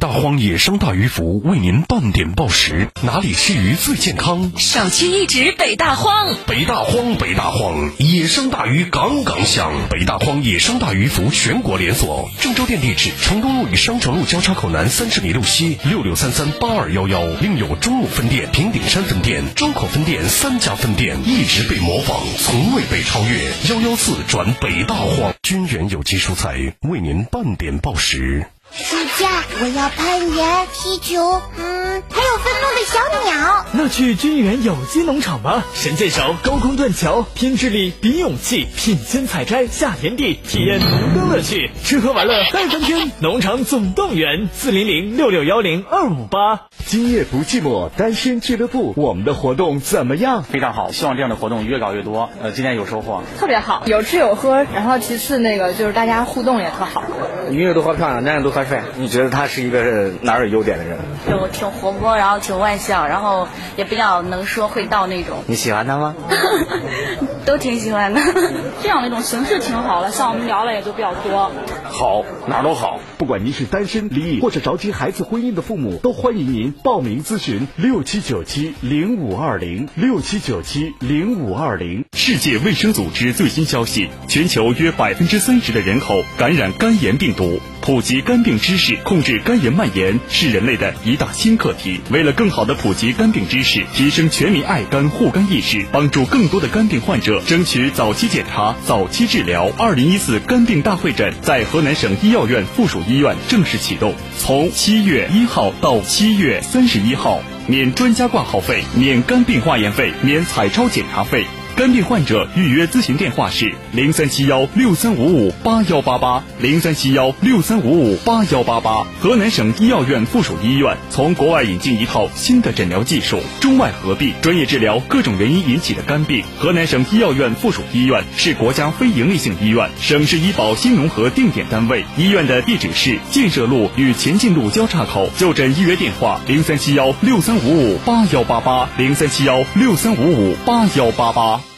大荒野生大鱼福为您半点报时，哪里吃鱼最健康？少去一指北大荒。北大荒，北大荒，野生大鱼杠杠香。北大荒野生大鱼福全国连锁，郑州店地址：城东路与商城路交叉口南三十米路西六六三三八二幺幺，另有中路分店、平顶山分店、周口分店三家分店，一直被模仿，从未被超越。幺幺四转北大荒，军源有机蔬菜为您半点报时。暑假我要攀岩、踢球，嗯，还有愤怒的小鸟。那去军源有机农场吧，神箭手、高空断桥，拼智力比勇气，品鲜采摘下田地，体验农耕乐趣，吃喝玩乐嗨翻天。农场总动员四零零六六幺零二五八。今夜不寂寞，单身俱乐部，我们的活动怎么样？非常好，希望这样的活动越搞越多。呃，今天有收获，特别好，有吃有喝，然后其次那个就是大家互动也特好。女的都好漂亮，男人都可帅。你觉得他是一个哪儿有优点的人？就挺活泼，然后挺外向，然后也比较能说会道那种。你喜欢他吗？<laughs> 都挺喜欢的。<laughs> 这样的一种形式挺好的，像我们聊的也就比较多。好，哪儿都好。不管您是单身、离异或者着急孩子婚姻的父母，都欢迎您报名咨询六七九七零五二零六七九七零五二零。世界卫生组织最新消息：全球约百分之三十的人口感染肝炎病毒。普及肝病病知识，控制肝炎蔓延，是人类的一大新课题。为了更好的普及肝病知识，提升全民爱肝护肝意识，帮助更多的肝病患者争取早期检查、早期治疗，二零一四肝病大会诊在河南省医药院附属医院正式启动，从七月一号到七月三十一号，免专家挂号费，免肝病化验费，免彩超检查费。肝病患者预约咨询电话是零三七幺六三五五八幺八八零三七幺六三五五八幺八八。河南省医药院附属医院从国外引进一套新的诊疗技术，中外合璧，专业治疗各种原因引起的肝病。河南省医药院附属医院是国家非营利性医院，省市医保新农合定点单位。医院的地址是建设路与前进路交叉口。就诊预约电话零三七幺六三五五八幺八八零三七幺六三五五八幺八八。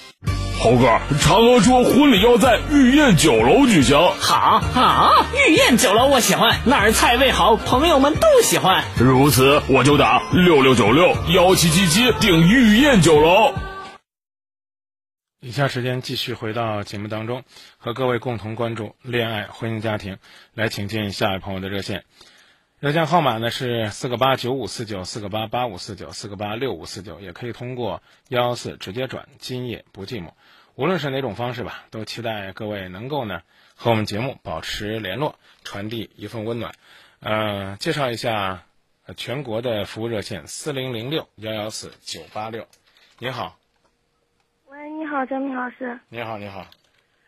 猴哥，嫦娥说婚礼要在御宴酒楼举行。好啊，御宴酒楼我喜欢，那儿菜味好，朋友们都喜欢。如此，我就打六六九六幺七七七订御宴酒楼。以下时间继续回到节目当中，和各位共同关注恋爱、婚姻、家庭。来，请进下一位朋友的热线，热线号码呢是四个八九五四九四个八八五四九四个八六五四九，也可以通过幺幺四直接转。今夜不寂寞。无论是哪种方式吧，都期待各位能够呢和我们节目保持联络，传递一份温暖。呃，介绍一下呃全国的服务热线四零零六幺幺四九八六。你好，喂，你好，张明老师。你好，你好。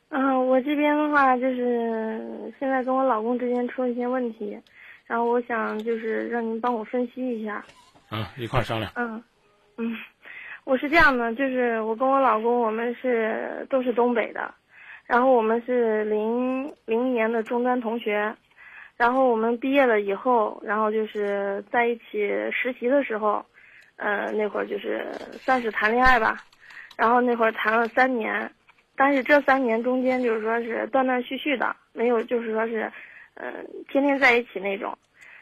嗯、我这边的话就是现在跟我老公之间出了一些问题，然后我想就是让您帮我分析一下。嗯，一块儿商量。嗯，嗯，我是这样的，就是我跟我老公，我们是都是东北的，然后我们是零零年的中专同学，然后我们毕业了以后，然后就是在一起实习的时候，呃，那会儿就是算是谈恋爱吧，然后那会儿谈了三年，但是这三年中间就是说是断断续续的，没有就是说是，嗯、天天在一起那种，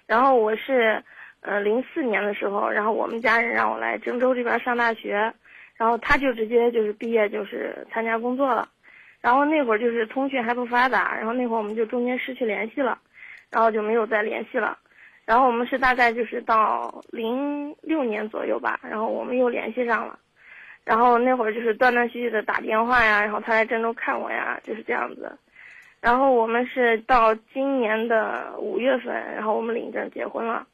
然后我是。呃，零四年的时候，然后我们家人让我来郑州这边上大学，然后他就直接就是毕业就是参加工作了，然后那会儿就是通讯还不发达，然后那会儿我们就中间失去联系了，然后就没有再联系了，然后我们是大概就是到零六年左右吧，然后我们又联系上了，然后那会儿就是断断续续的打电话呀，然后他来郑州看我呀，就是这样子，然后我们是到今年的五月份，然后我们领证结婚了。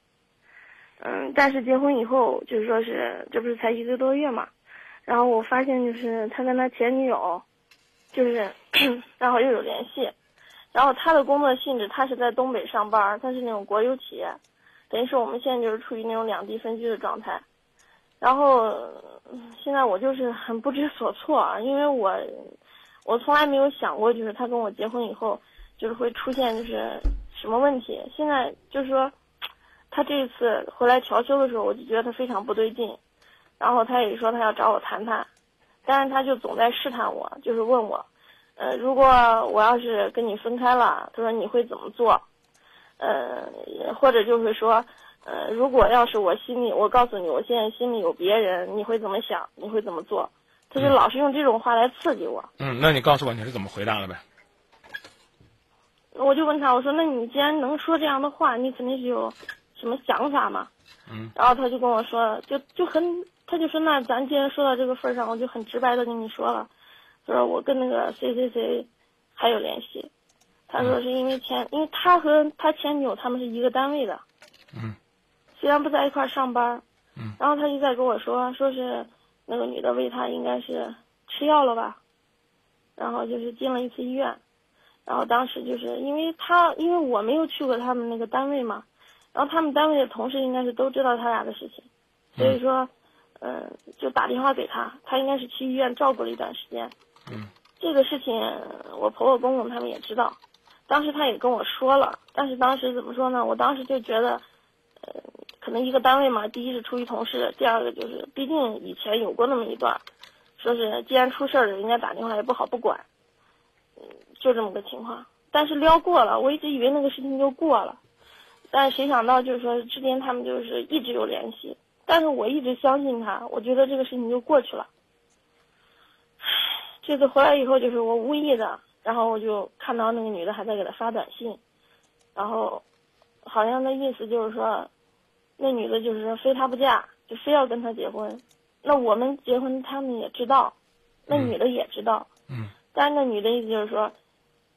嗯，但是结婚以后，就是说是这不是才一个多月嘛，然后我发现就是他跟他前女友，就是 <clears throat> 然后又有联系，然后他的工作性质，他是在东北上班，他是那种国有企业，等于是我们现在就是处于那种两地分居的状态，然后现在我就是很不知所措啊，因为我我从来没有想过，就是他跟我结婚以后，就是会出现就是什么问题，现在就是说。他这一次回来调休的时候，我就觉得他非常不对劲，然后他也说他要找我谈谈，但是他就总在试探我，就是问我，呃，如果我要是跟你分开了，他说你会怎么做？呃，或者就是说，呃，如果要是我心里，我告诉你我现在心里有别人，你会怎么想？你会怎么做？他就老是用这种话来刺激我。嗯，那你告诉我你是怎么回答的呗？我就问他，我说那你既然能说这样的话，你肯定是有。什么想法嘛？嗯，然后他就跟我说，就就很，他就说那咱既然说到这个份上，我就很直白的跟你说了，说我跟那个谁谁谁还有联系。他说是因为前，因为他和他前女友他们是一个单位的，嗯，虽然不在一块儿上班，嗯，然后他就在跟我说，说是那个女的为他应该是吃药了吧，然后就是进了一次医院，然后当时就是因为他，因为我没有去过他们那个单位嘛。然后他们单位的同事应该是都知道他俩的事情，所以说，嗯、就打电话给他，他应该是去医院照顾了一段时间。嗯，这个事情我婆婆公公他们也知道，当时他也跟我说了，但是当时怎么说呢？我当时就觉得，呃，可能一个单位嘛，第一是出于同事，第二个就是毕竟以前有过那么一段，说是既然出事儿了，人家打电话也不好不管，嗯，就这么个情况。但是撩过了，我一直以为那个事情就过了。但谁想到就是说之间他们就是一直有联系，但是我一直相信他，我觉得这个事情就过去了。这次回来以后，就是我无意的，然后我就看到那个女的还在给他发短信，然后好像那意思就是说，那女的就是说非他不嫁，就非要跟他结婚。那我们结婚，他们也知道，那女的也知道，嗯，但是那女的意思就是说，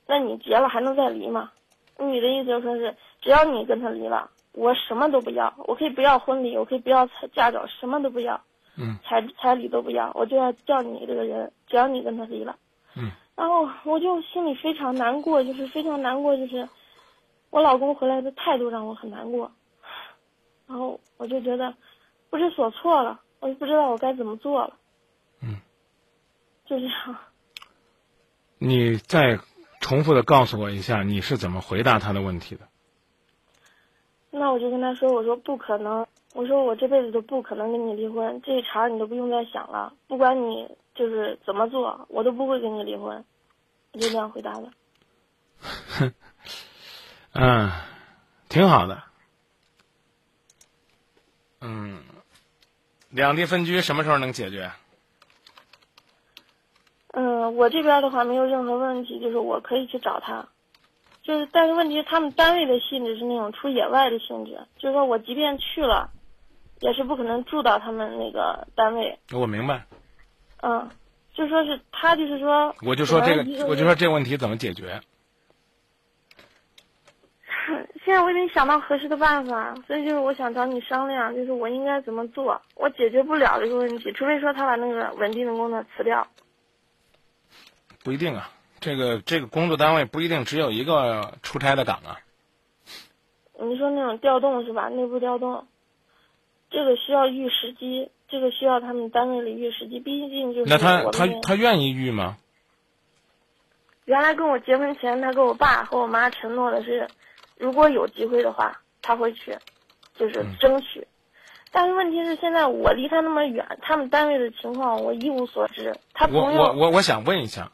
那你结了还能再离吗？那女的意思就说是，只要你跟他离了，我什么都不要，我可以不要婚礼，我可以不要嫁妆，什么都不要，嗯，彩彩礼都不要，我就要叫你这个人，只要你跟他离了，嗯，然后我就心里非常难过，就是非常难过，就是我老公回来的态度让我很难过，然后我就觉得不知所措了，我就不知道我该怎么做了，嗯，就这样。你再重复的告诉我一下，你是怎么回答他的问题的？那我就跟他说：“我说不可能，我说我这辈子都不可能跟你离婚，这一茬你都不用再想了。不管你就是怎么做，我都不会跟你离婚。”我就这样回答的。<laughs> 嗯，挺好的。嗯，两地分居什么时候能解决？嗯，我这边的话没有任何问题，就是我可以去找他，就是但是问题是他们单位的性质是那种出野外的性质，就是说我即便去了，也是不可能住到他们那个单位。我明白。嗯，就说是他就是说，我就说这个我就说这个问题怎么解决？<laughs> 现在我已经想到合适的办法，所以就是我想找你商量，就是我应该怎么做，我解决不了这个问题，除非说他把那个稳定的工作辞掉。不一定啊，这个这个工作单位不一定只有一个出差的岗啊。你说那种调动是吧？内部调动，这个需要预时机，这个需要他们单位里预时机，毕竟就是那他他他愿意预吗？原来跟我结婚前，他跟我爸和我妈承诺的是，如果有机会的话，他会去，就是争取。但是问题是，现在我离他那么远，他们单位的情况我一无所知。他我朋友我我我想问一下，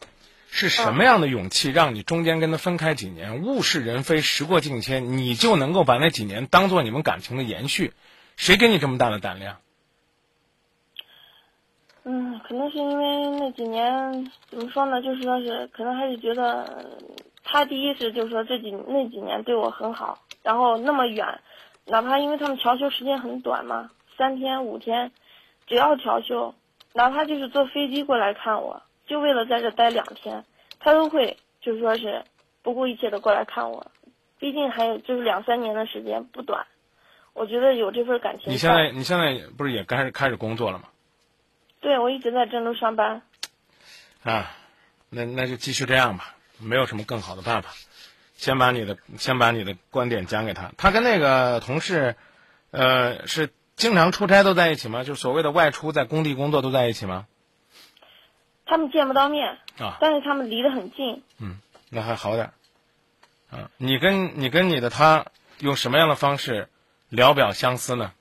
是什么样的勇气让你中间跟他分开几年，物是人非，时过境迁，你就能够把那几年当做你们感情的延续？谁给你这么大的胆量？嗯，可能是因为那几年怎么说呢，就是说是可能还是觉得呃他第一是就是说这几那几年对我很好，然后那么远，哪怕因为他们调休时间很短嘛，三天五天，只要调休，哪怕就是坐飞机过来看我，就为了在这待两天，他都会就是说是不顾一切的过来看我，毕竟还有就是两三年的时间不短，我觉得有这份感情。你现在你现在不是也开始开始工作了吗？对我一直在郑州上班。啊，那那就继续这样吧，没有什么更好的办法。先把你的先把你的观点讲给他。他跟那个同事，呃，是经常出差都在一起吗？就所谓的外出在工地工作都在一起吗？他们见不到面，啊，但是他们离得很近。嗯，那还好点儿。啊，你跟你跟你的他用什么样的方式聊表相思呢？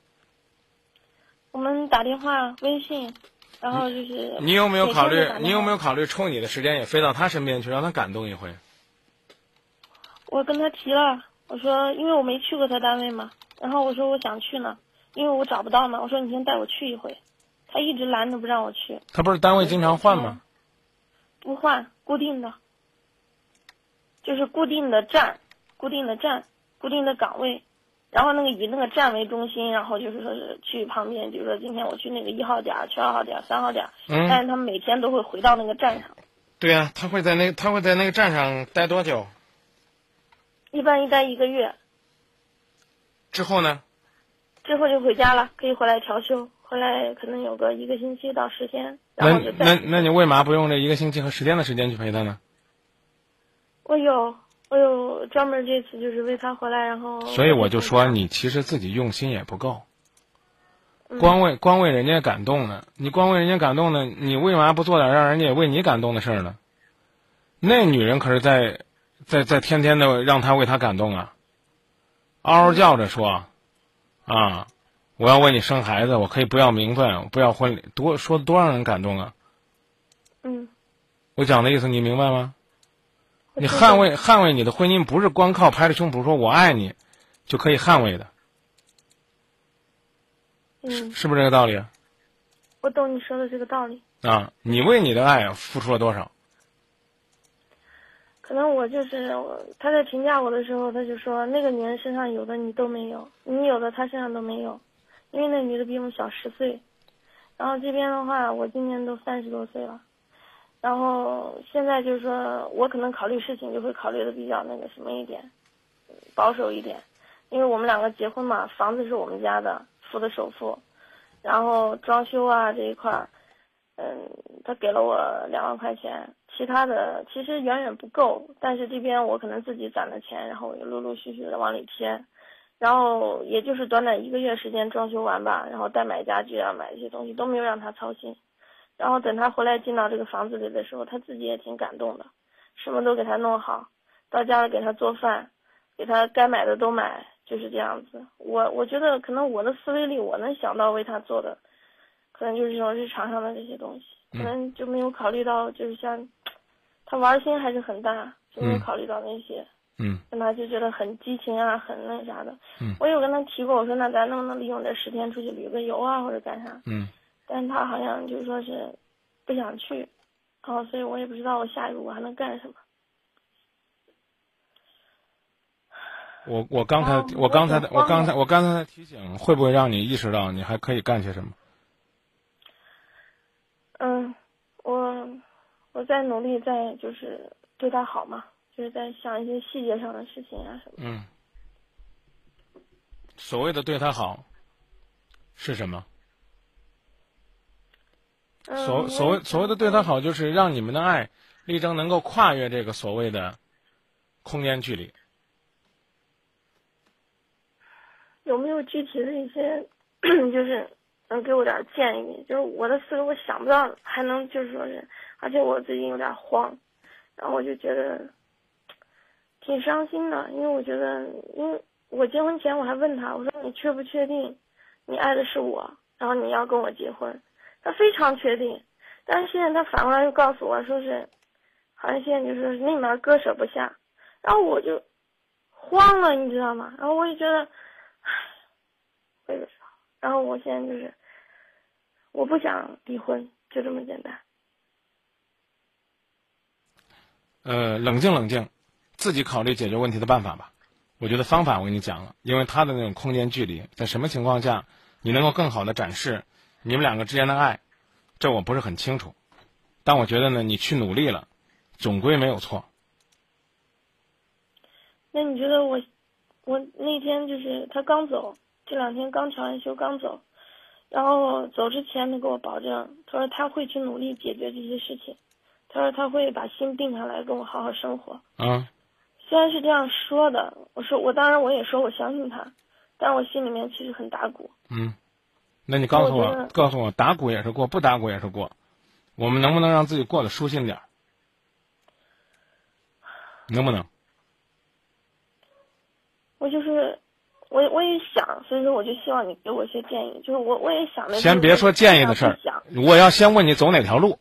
我们打电话、微信，然后就是你有没有考虑你有没有考虑抽你的时间也飞到他身边去，让他感动一回？我跟他提了，我说因为我没去过他单位嘛，然后我说我想去呢，因为我找不到嘛，我说你先带我去一回，他一直拦着不让我去，他不是单位经常换吗？不换固定的，就是固定的站、固定的站、固定的岗位，然后那个以那个站为中心，然后就是说是去旁边，比如说今天我去那个一号点，去二号点儿、三号点，嗯但是他每天都会回到那个站上，对呀、他会在那他会在那个站上待多久？一般一待一个月，之后呢？之后就回家了，可以回来调休，回来可能有个一个星期到十天，然那后就再那那你为嘛不用这一个星期和十天的时间去陪他呢？我有我有专门这次就是为他回来，然后所以我就说你其实自己用心也不够，嗯光为光为人家感动呢，你光为人家感动呢，你为嘛不做点让人家也为你感动的事儿呢？那女人可是在在在天天的让他为她感动啊，嗷嗷叫着说啊，我要为你生孩子，我可以不要名分，不要婚礼，多说的多让人感动啊！嗯，我讲的意思你明白吗？你捍卫捍卫你的婚姻，不是光靠拍着胸脯说我爱你就可以捍卫的，嗯，是不是这个道理啊？我懂你说的这个道理。啊，你为你的爱付出了多少？可能我就是我，他在评价我的时候，他就说那个女人身上有的你都没有，你有的她身上都没有，因为那女的比我们小十岁。然后这边的话，我今年都三十多岁了，然后现在就是说我可能考虑事情就会考虑的比较那个什么一点，保守一点，因为我们两个结婚嘛，房子是我们家的，付的首付，然后装修啊这一块，嗯，他给了我两万块钱，其他的其实远远不够，但是这边我可能自己攒的钱，然后我就陆陆续续的往里贴，然后也就是短短一个月时间装修完吧，然后代买家具啊，买一些东西都没有让他操心，然后等他回来进到这个房子里的时候，他自己也挺感动的，什么都给他弄好，到家了给他做饭，给他该买的都买，就是这样子。我我觉得可能我的思维里我能想到为他做的，可能就是这种日常上的这些东西，可能就没有考虑到就是像他玩心还是很大，就没有嗯考虑到那些。嗯跟他就觉得很激情啊，很那啥的。嗯我有跟他提过，我说那咱能不能利用这十天出去旅个游啊，或者干啥？嗯，但是他好像就说是不想去，然后所以我也不知道我下一步我还能干什么。我我刚才哦我刚才我刚才我刚才的提醒，会不会让你意识到你还可以干些什么？嗯，我我在努力在就是对他好嘛，就是在想一些细节上的事情啊什么的。嗯，所谓的对他好是什么？所嗯所谓所谓的对他好，就是让你们的爱力争能够跨越这个所谓的空间距离。有没有具体的一些，<clears throat> 就是能给我点建议？就是我的思路我想不到，还能就是说是，而且我最近有点慌，然后我就觉得挺伤心的，因为我觉得，因为我结婚前我还问他，我说你确不确定你爱的是我，然后你要跟我结婚？他非常确定，但是现在他反过来又告诉我说是，好像现在就是那面割舍不下，然后我就慌了，你知道吗？然后我就觉得，唉，我也不知道。然后我现在就是，我不想离婚，就这么简单。呃，冷静冷静，自己考虑解决问题的办法吧。我觉得方法我跟你讲了，因为他的那种空间距离，在什么情况下你能够更好的展示你们两个之间的爱，这我不是很清楚。但我觉得呢，你去努力了，总归没有错。那你觉得我，我那天就是他刚走，这两天刚调完休刚走，然后走之前他给我保证，他说他会去努力解决这些事情，他说他会把心定下来跟我好好生活。啊，虽然是这样说的，我说我当然我也说我相信他，但我心里面其实很打鼓。嗯，那你告诉我，我告诉我，打鼓也是过，不打鼓也是过，我们能不能让自己过得舒心点儿？能不能？我就是，我我也想，所以说我就希望你给我一些建议。就是我我也想的。先别说建议的事儿想，我要先问你走哪条路。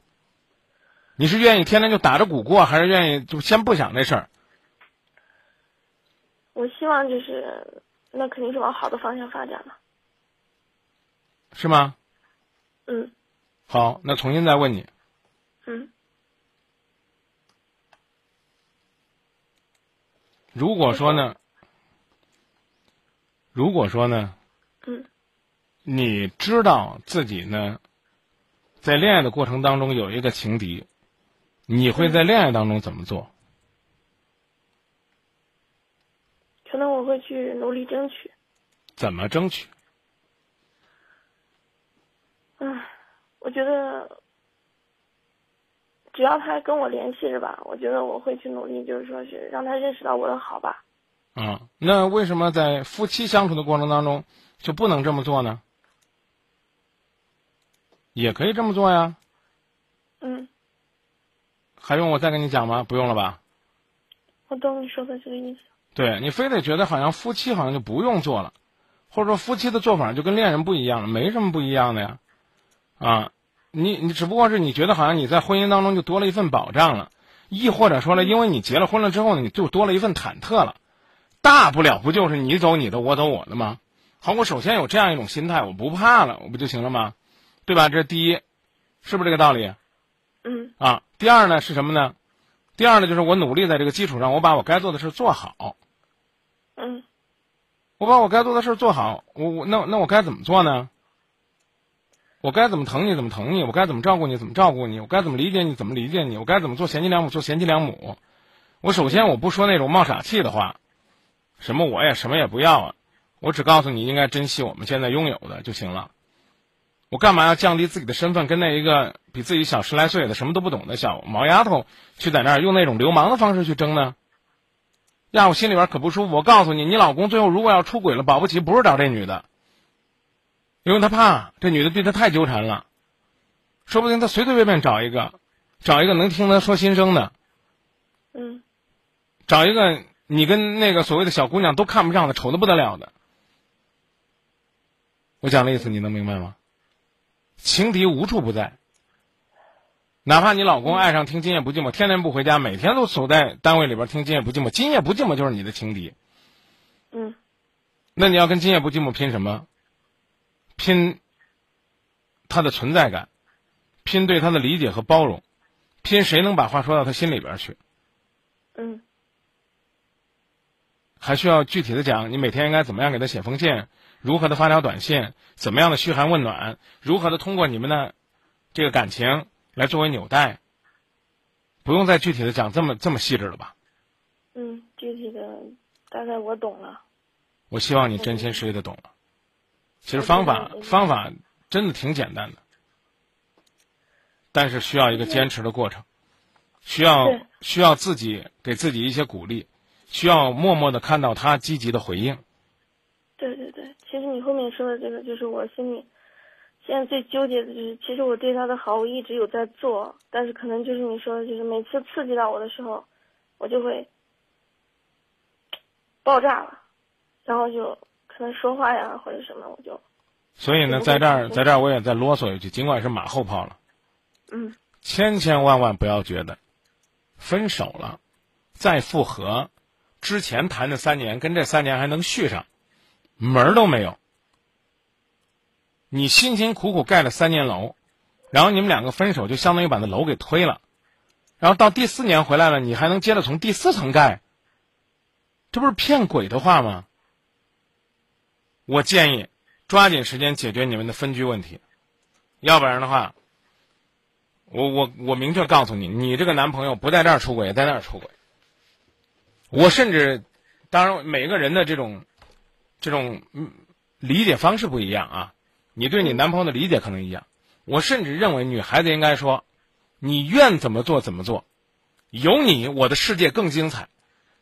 你是愿意天天就打着鼓过，还是愿意就先不想这事儿？我希望就是，那肯定是往好的方向发展了。是吗？嗯好，那重新再问你，嗯，如果说呢？如果说呢？嗯，你知道自己呢，在恋爱的过程当中有一个情敌，你会在恋爱当中怎么做？可能我会去努力争取。怎么争取？嗯，我觉得只要他跟我联系着吧，我觉得我会去努力，就是说是让他认识到我的好吧。啊，那为什么在夫妻相处的过程当中就不能这么做呢？也可以这么做呀，嗯，还用我再跟你讲吗？不用了吧？我懂你说的这个意思。对你非得觉得好像夫妻好像就不用做了，或者说夫妻的做法就跟恋人不一样了，没什么不一样的呀，啊，你你只不过是你觉得好像你在婚姻当中就多了一份保障了，亦或者说呢，因为你结了婚了之后呢，你就多了一份忐忑了，大不了不就是你走你的，我走我的吗？好，我首先有这样一种心态，我不怕了，我不就行了吗？对吧？这是第一，是不是这个道理？嗯啊，第二呢是什么呢？第二呢就是我努力在这个基础上，我把我该做的事做好。嗯我把我该做的事做好，我我那那我该怎么做呢？我该怎么疼你怎么疼你，我该怎么照顾你怎么照顾你，我该怎么理解你怎么理解你，我该怎么做贤妻良母做贤妻良母。我首先我不说那种冒傻气的话，什么我也什么也不要啊，我只告诉你应该珍惜我们现在拥有的就行了。我干嘛要降低自己的身份，跟那一个比自己小十来岁的什么都不懂的小毛丫头去在那儿用那种流氓的方式去争呢？让我心里边可不舒服。我告诉你，你老公最后如果要出轨了，保不齐不是找这女的，因为他怕这女的对他太纠缠了，说不定他随随便便找一个，找一个能听他说心声的，嗯找一个你跟那个所谓的小姑娘都看不上的、丑的不得了的。我讲的意思你能明白吗？情敌无处不在，哪怕你老公爱上听《今夜不寂寞》，天天不回家，每天都守在单位里边听《今夜不寂寞》，《今夜不寂寞》就是你的情敌。嗯那你要跟今夜不寂寞拼什么？拼他的存在感，拼对他的理解和包容，拼谁能把话说到他心里边去。嗯还需要具体的讲，你每天应该怎么样给他写封信，如何的发条短信，怎么样的嘘寒问暖，如何的通过你们的这个感情来作为纽带。不用再具体的讲这么这么细致了吧？嗯，具体的大概我懂了。我希望你真心实意的懂了。其实方法方法真的挺简单的，但是需要一个坚持的过程，需要需要自己给自己一些鼓励，需要默默的看到他积极的回应。对对对，其实你后面说的这个，就是我心里现在最纠结的就是，其实我对他的好，我一直有在做，但是可能就是你说的，就是每次刺激到我的时候，我就会爆炸了，然后就可能说话呀或者什么，我就所以呢，在这儿在这儿我也再啰嗦一句，尽管是马后炮了，嗯千千万万不要觉得分手了再复合，之前谈的三年跟这三年还能续上，门儿都没有。你辛辛苦苦盖了三年楼，然后你们两个分手，就相当于把那楼给推了，然后到第四年回来了，你还能接着从第四层盖，这不是骗鬼的话吗？我建议抓紧时间解决你们的分居问题，要不然的话，我我我明确告诉你，你这个男朋友不在这儿出轨，在那儿出轨。我甚至，当然每个人的这种这种理解方式不一样啊，你对你男朋友的理解可能一样。我甚至认为女孩子应该说，你愿怎么做怎么做，有你我的世界更精彩，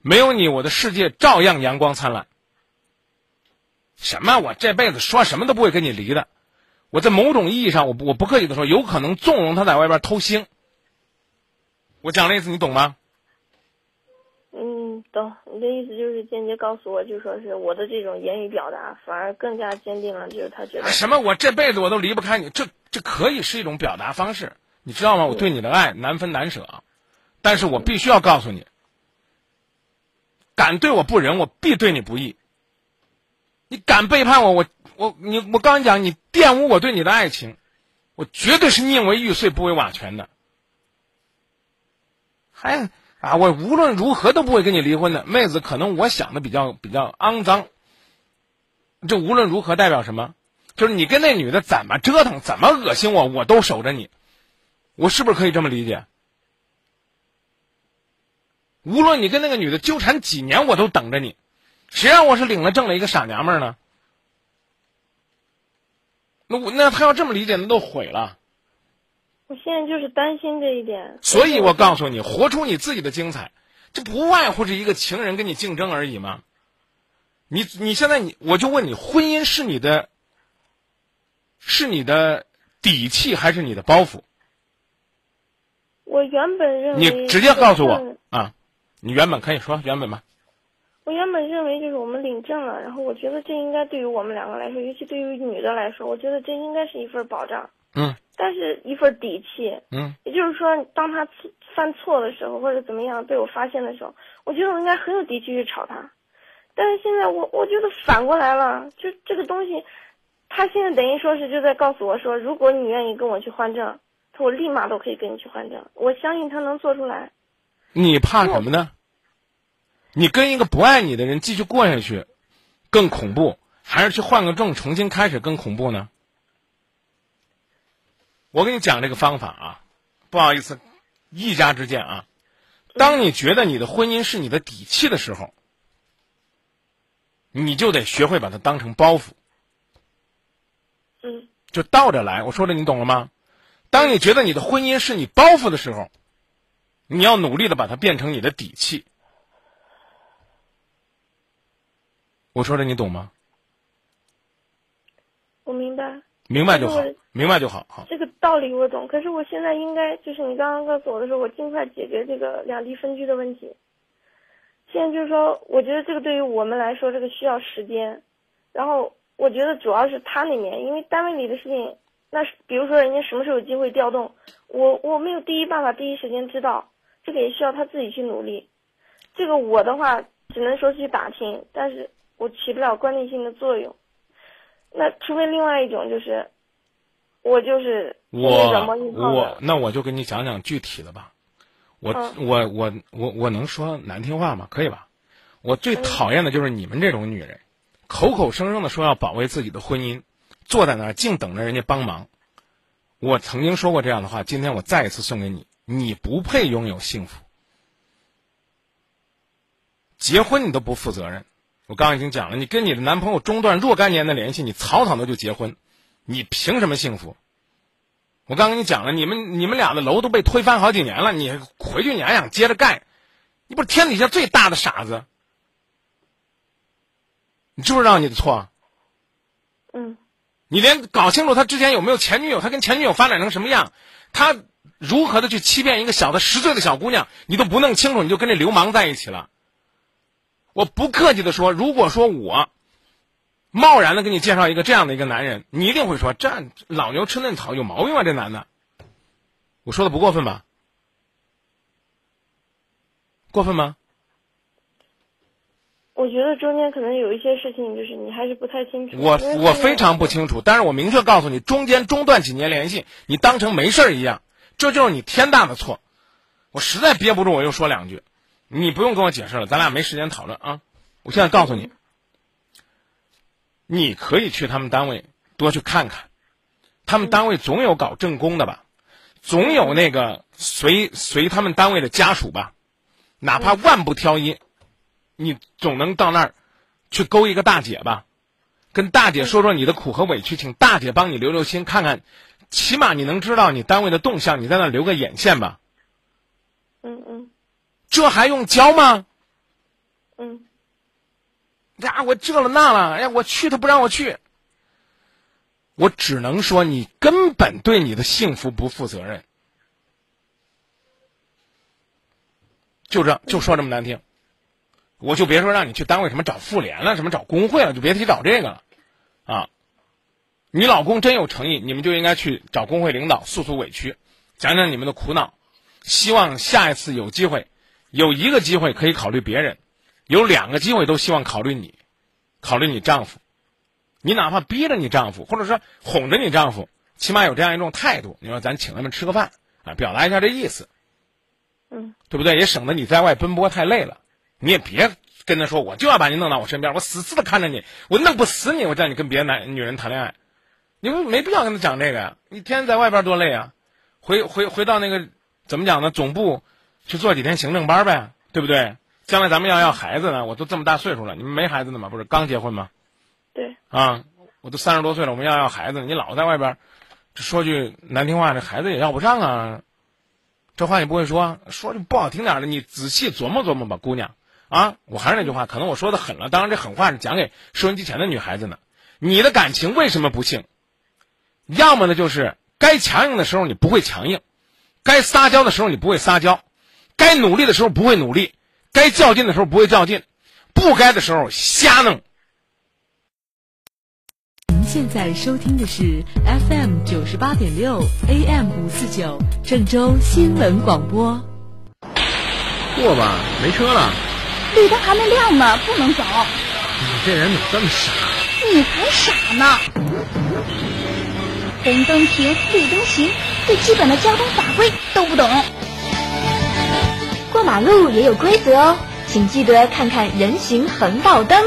没有你我的世界照样阳光灿烂。什么？我这辈子说什么都不会跟你离的。我在某种意义上，我不我不客气的说，有可能纵容他在外边偷腥。我讲的意思你懂吗？懂。你的意思就是间接告诉我，就说是我的这种言语表达反而更加坚定了，就是他觉得什么？我这辈子我都离不开你，这这可以是一种表达方式，你知道吗？我对你的爱难分难舍，但是我必须要告诉你，敢对我不仁，我必对你不义。你敢背叛我，我我你我刚讲，你玷污我对你的爱情，我绝对是宁为玉碎不为瓦全的。还啊，我无论如何都不会跟你离婚的，妹子。可能我想的比较比较肮脏。这无论如何代表什么？就是你跟那女的怎么折腾，怎么恶心我，我都守着你。我是不是可以这么理解？无论你跟那个女的纠缠几年，我都等着你。谁让我是领了证的一个傻娘们儿呢？那我那他要这么理解，那都毁了。我现在就是担心这一点。所以我告诉你，活出你自己的精彩，这不外乎是一个情人跟你竞争而已嘛。你你现在你，我就问你，婚姻是你的，是你的底气还是你的包袱？我原本认为你直接告诉我啊，你原本可以说原本吧。我原本认为就是我们领证了，然后我觉得这应该对于我们两个来说，尤其对于女的来说，我觉得这应该是一份保障。嗯。但是一份底气。嗯。也就是说，当他犯错的时候，或者怎么样被我发现的时候，我觉得我应该很有底气去吵他。但是现在我我觉得反过来了，就这个东西，他现在等于说是就在告诉我说，如果你愿意跟我去换证，他我立马都可以跟你去换证。我相信他能做出来。你怕什么呢？你跟一个不爱你的人继续过下去，更恐怖，还是去换个证重新开始更恐怖呢？我跟你讲这个方法啊，不好意思，一家之见啊。当你觉得你的婚姻是你的底气的时候，你就得学会把它当成包袱。嗯。就倒着来，我说的你懂了吗？当你觉得你的婚姻是你包袱的时候，你要努力的把它变成你的底气。我说的你懂吗？我明白。明白就好，明白就好。好。这个道理我懂，可是我现在应该就是你刚刚告诉我的时候，我尽快解决这个两地分居的问题。现在就是说，我觉得这个对于我们来说，这个需要时间。然后我觉得主要是他那边，因为单位里的事情，那比如说人家什么时候有机会调动，我我没有第一办法第一时间知道，这个也需要他自己去努力。这个我的话只能说去打听，但是。我起不了关键性的作用，那除非另外一种就是，我就是我我那我就给你讲讲具体的吧，我、嗯、我我我我能说难听话吗？可以吧？我最讨厌的就是你们这种女人，口口声声的说要保卫自己的婚姻，坐在那儿净等着人家帮忙。我曾经说过这样的话，今天我再一次送给你：你不配拥有幸福，结婚你都不负责任。我刚刚已经讲了，你跟你的男朋友中断若干年的联系，你草草的就结婚，你凭什么幸福？我刚跟你讲了，你们你们俩的楼都被推翻好几年了，你回去你还想接着盖？你不是天底下最大的傻子？你知不知道你的错？嗯。你连搞清楚他之前有没有前女友，他跟前女友发展成什么样，他如何的去欺骗一个小的十岁的小姑娘，你都不弄清楚，你就跟这流氓在一起了。我不客气的说，如果说我贸然的给你介绍一个这样的一个男人，你一定会说这老牛吃嫩草，有毛病吧？这男的，我说的不过分吧？过分吗？我觉得中间可能有一些事情，就是你还是不太清楚。我我非常不清楚，但是我明确告诉你，中间中断几年联系，你当成没事儿一样，这就是你天大的错。我实在憋不住，我又说两句，你不用跟我解释了，咱俩没时间讨论啊。我现在告诉你，你可以去他们单位多去看看，他们单位总有搞政工的吧，总有那个随随他们单位的家属吧，哪怕万不挑一。你总能到那儿去勾一个大姐吧，跟大姐说说你的苦和委屈，请大姐帮你留留心，看看，起码你能知道你单位的动向，你在那留个眼线吧。嗯嗯。这还用教吗？嗯。呀，我这了那了，哎呀，我去他不让我去，我只能说你根本对你的幸福不负责任，就这就说这么难听。我就别说让你去单位什么找妇联了，什么找工会了，就别提找这个了，啊！你老公真有诚意，你们就应该去找工会领导诉诉委屈，讲讲你们的苦恼，希望下一次有机会，有一个机会可以考虑别人，有两个机会都希望考虑你，考虑你丈夫，你哪怕逼着你丈夫，或者说哄着你丈夫，起码有这样一种态度，你说咱请他们吃个饭啊，表达一下这意思，嗯，对不对？也省得你在外奔波太累了。你也别跟他说，我就要把你弄到我身边，我死死的看着你，我弄不死你，我叫你跟别的男女人谈恋爱，你们没必要跟他讲这个呀。你天在外边多累啊，回回回到那个怎么讲呢？总部去做几天行政班呗，对不对？将来咱们要要孩子呢，我都这么大岁数了，你们没孩子呢吗？不是刚结婚吗？对。啊，我都三十多岁了，我们要要孩子，你老在外边，说句难听话，这孩子也要不上啊。这话你不会说，说句不好听点的，你仔细琢磨琢磨吧，姑娘。啊，我还是那句话，可能我说的狠了。当然，这狠话是讲给收音机前的女孩子呢。你的感情为什么不幸？要么呢，就是该强硬的时候你不会强硬，该撒娇的时候你不会撒娇，该努力的时候不会努力，该较劲的时候不会较劲，不该的时候瞎弄。您现在收听的是 FM 九十八点六 AM 五四九郑州新闻广播。过吧，没车了。绿灯还没亮呢，不能走。你这人怎么这么傻？你才傻呢！红灯停，绿灯行，最基本的交通法规都不懂。过马路也有规则哦，请记得看看人行横道灯。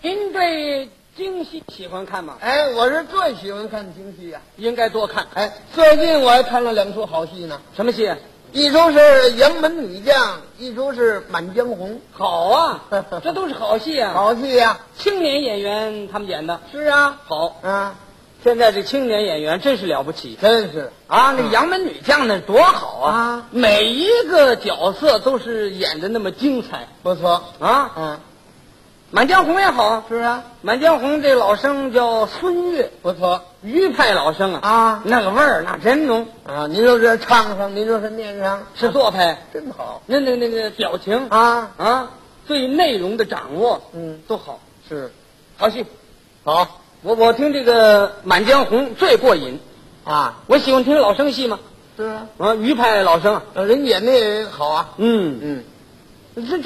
您对京戏喜欢看吗？哎，我是最喜欢看京戏呀、应该多看。哎，最近我还看了两出好戏呢。什么戏？一出是《杨门女将》，一出是《满江红》。好啊，<laughs> 这都是好戏啊！好戏呀、青年演员他们演的。是啊，好啊，现在这青年演员真是了不起，真是。啊！那杨门女将那多好啊！啊。每一个角色都是演的那么精彩。不错。啊！嗯，满江红也好，是啊，满江红这老生叫孙越，不错。余派老生啊，啊。那个味儿那真浓，啊！您说这唱上，您说是念上，是做派，真好。那那那个表情。啊！啊，对内容的掌握，嗯，都好，是。好戏。好我我听这个《满江红》最过瘾，啊，我喜欢听老生戏嘛，是啊，啊，余派老生啊，人演的也好啊。嗯嗯。这这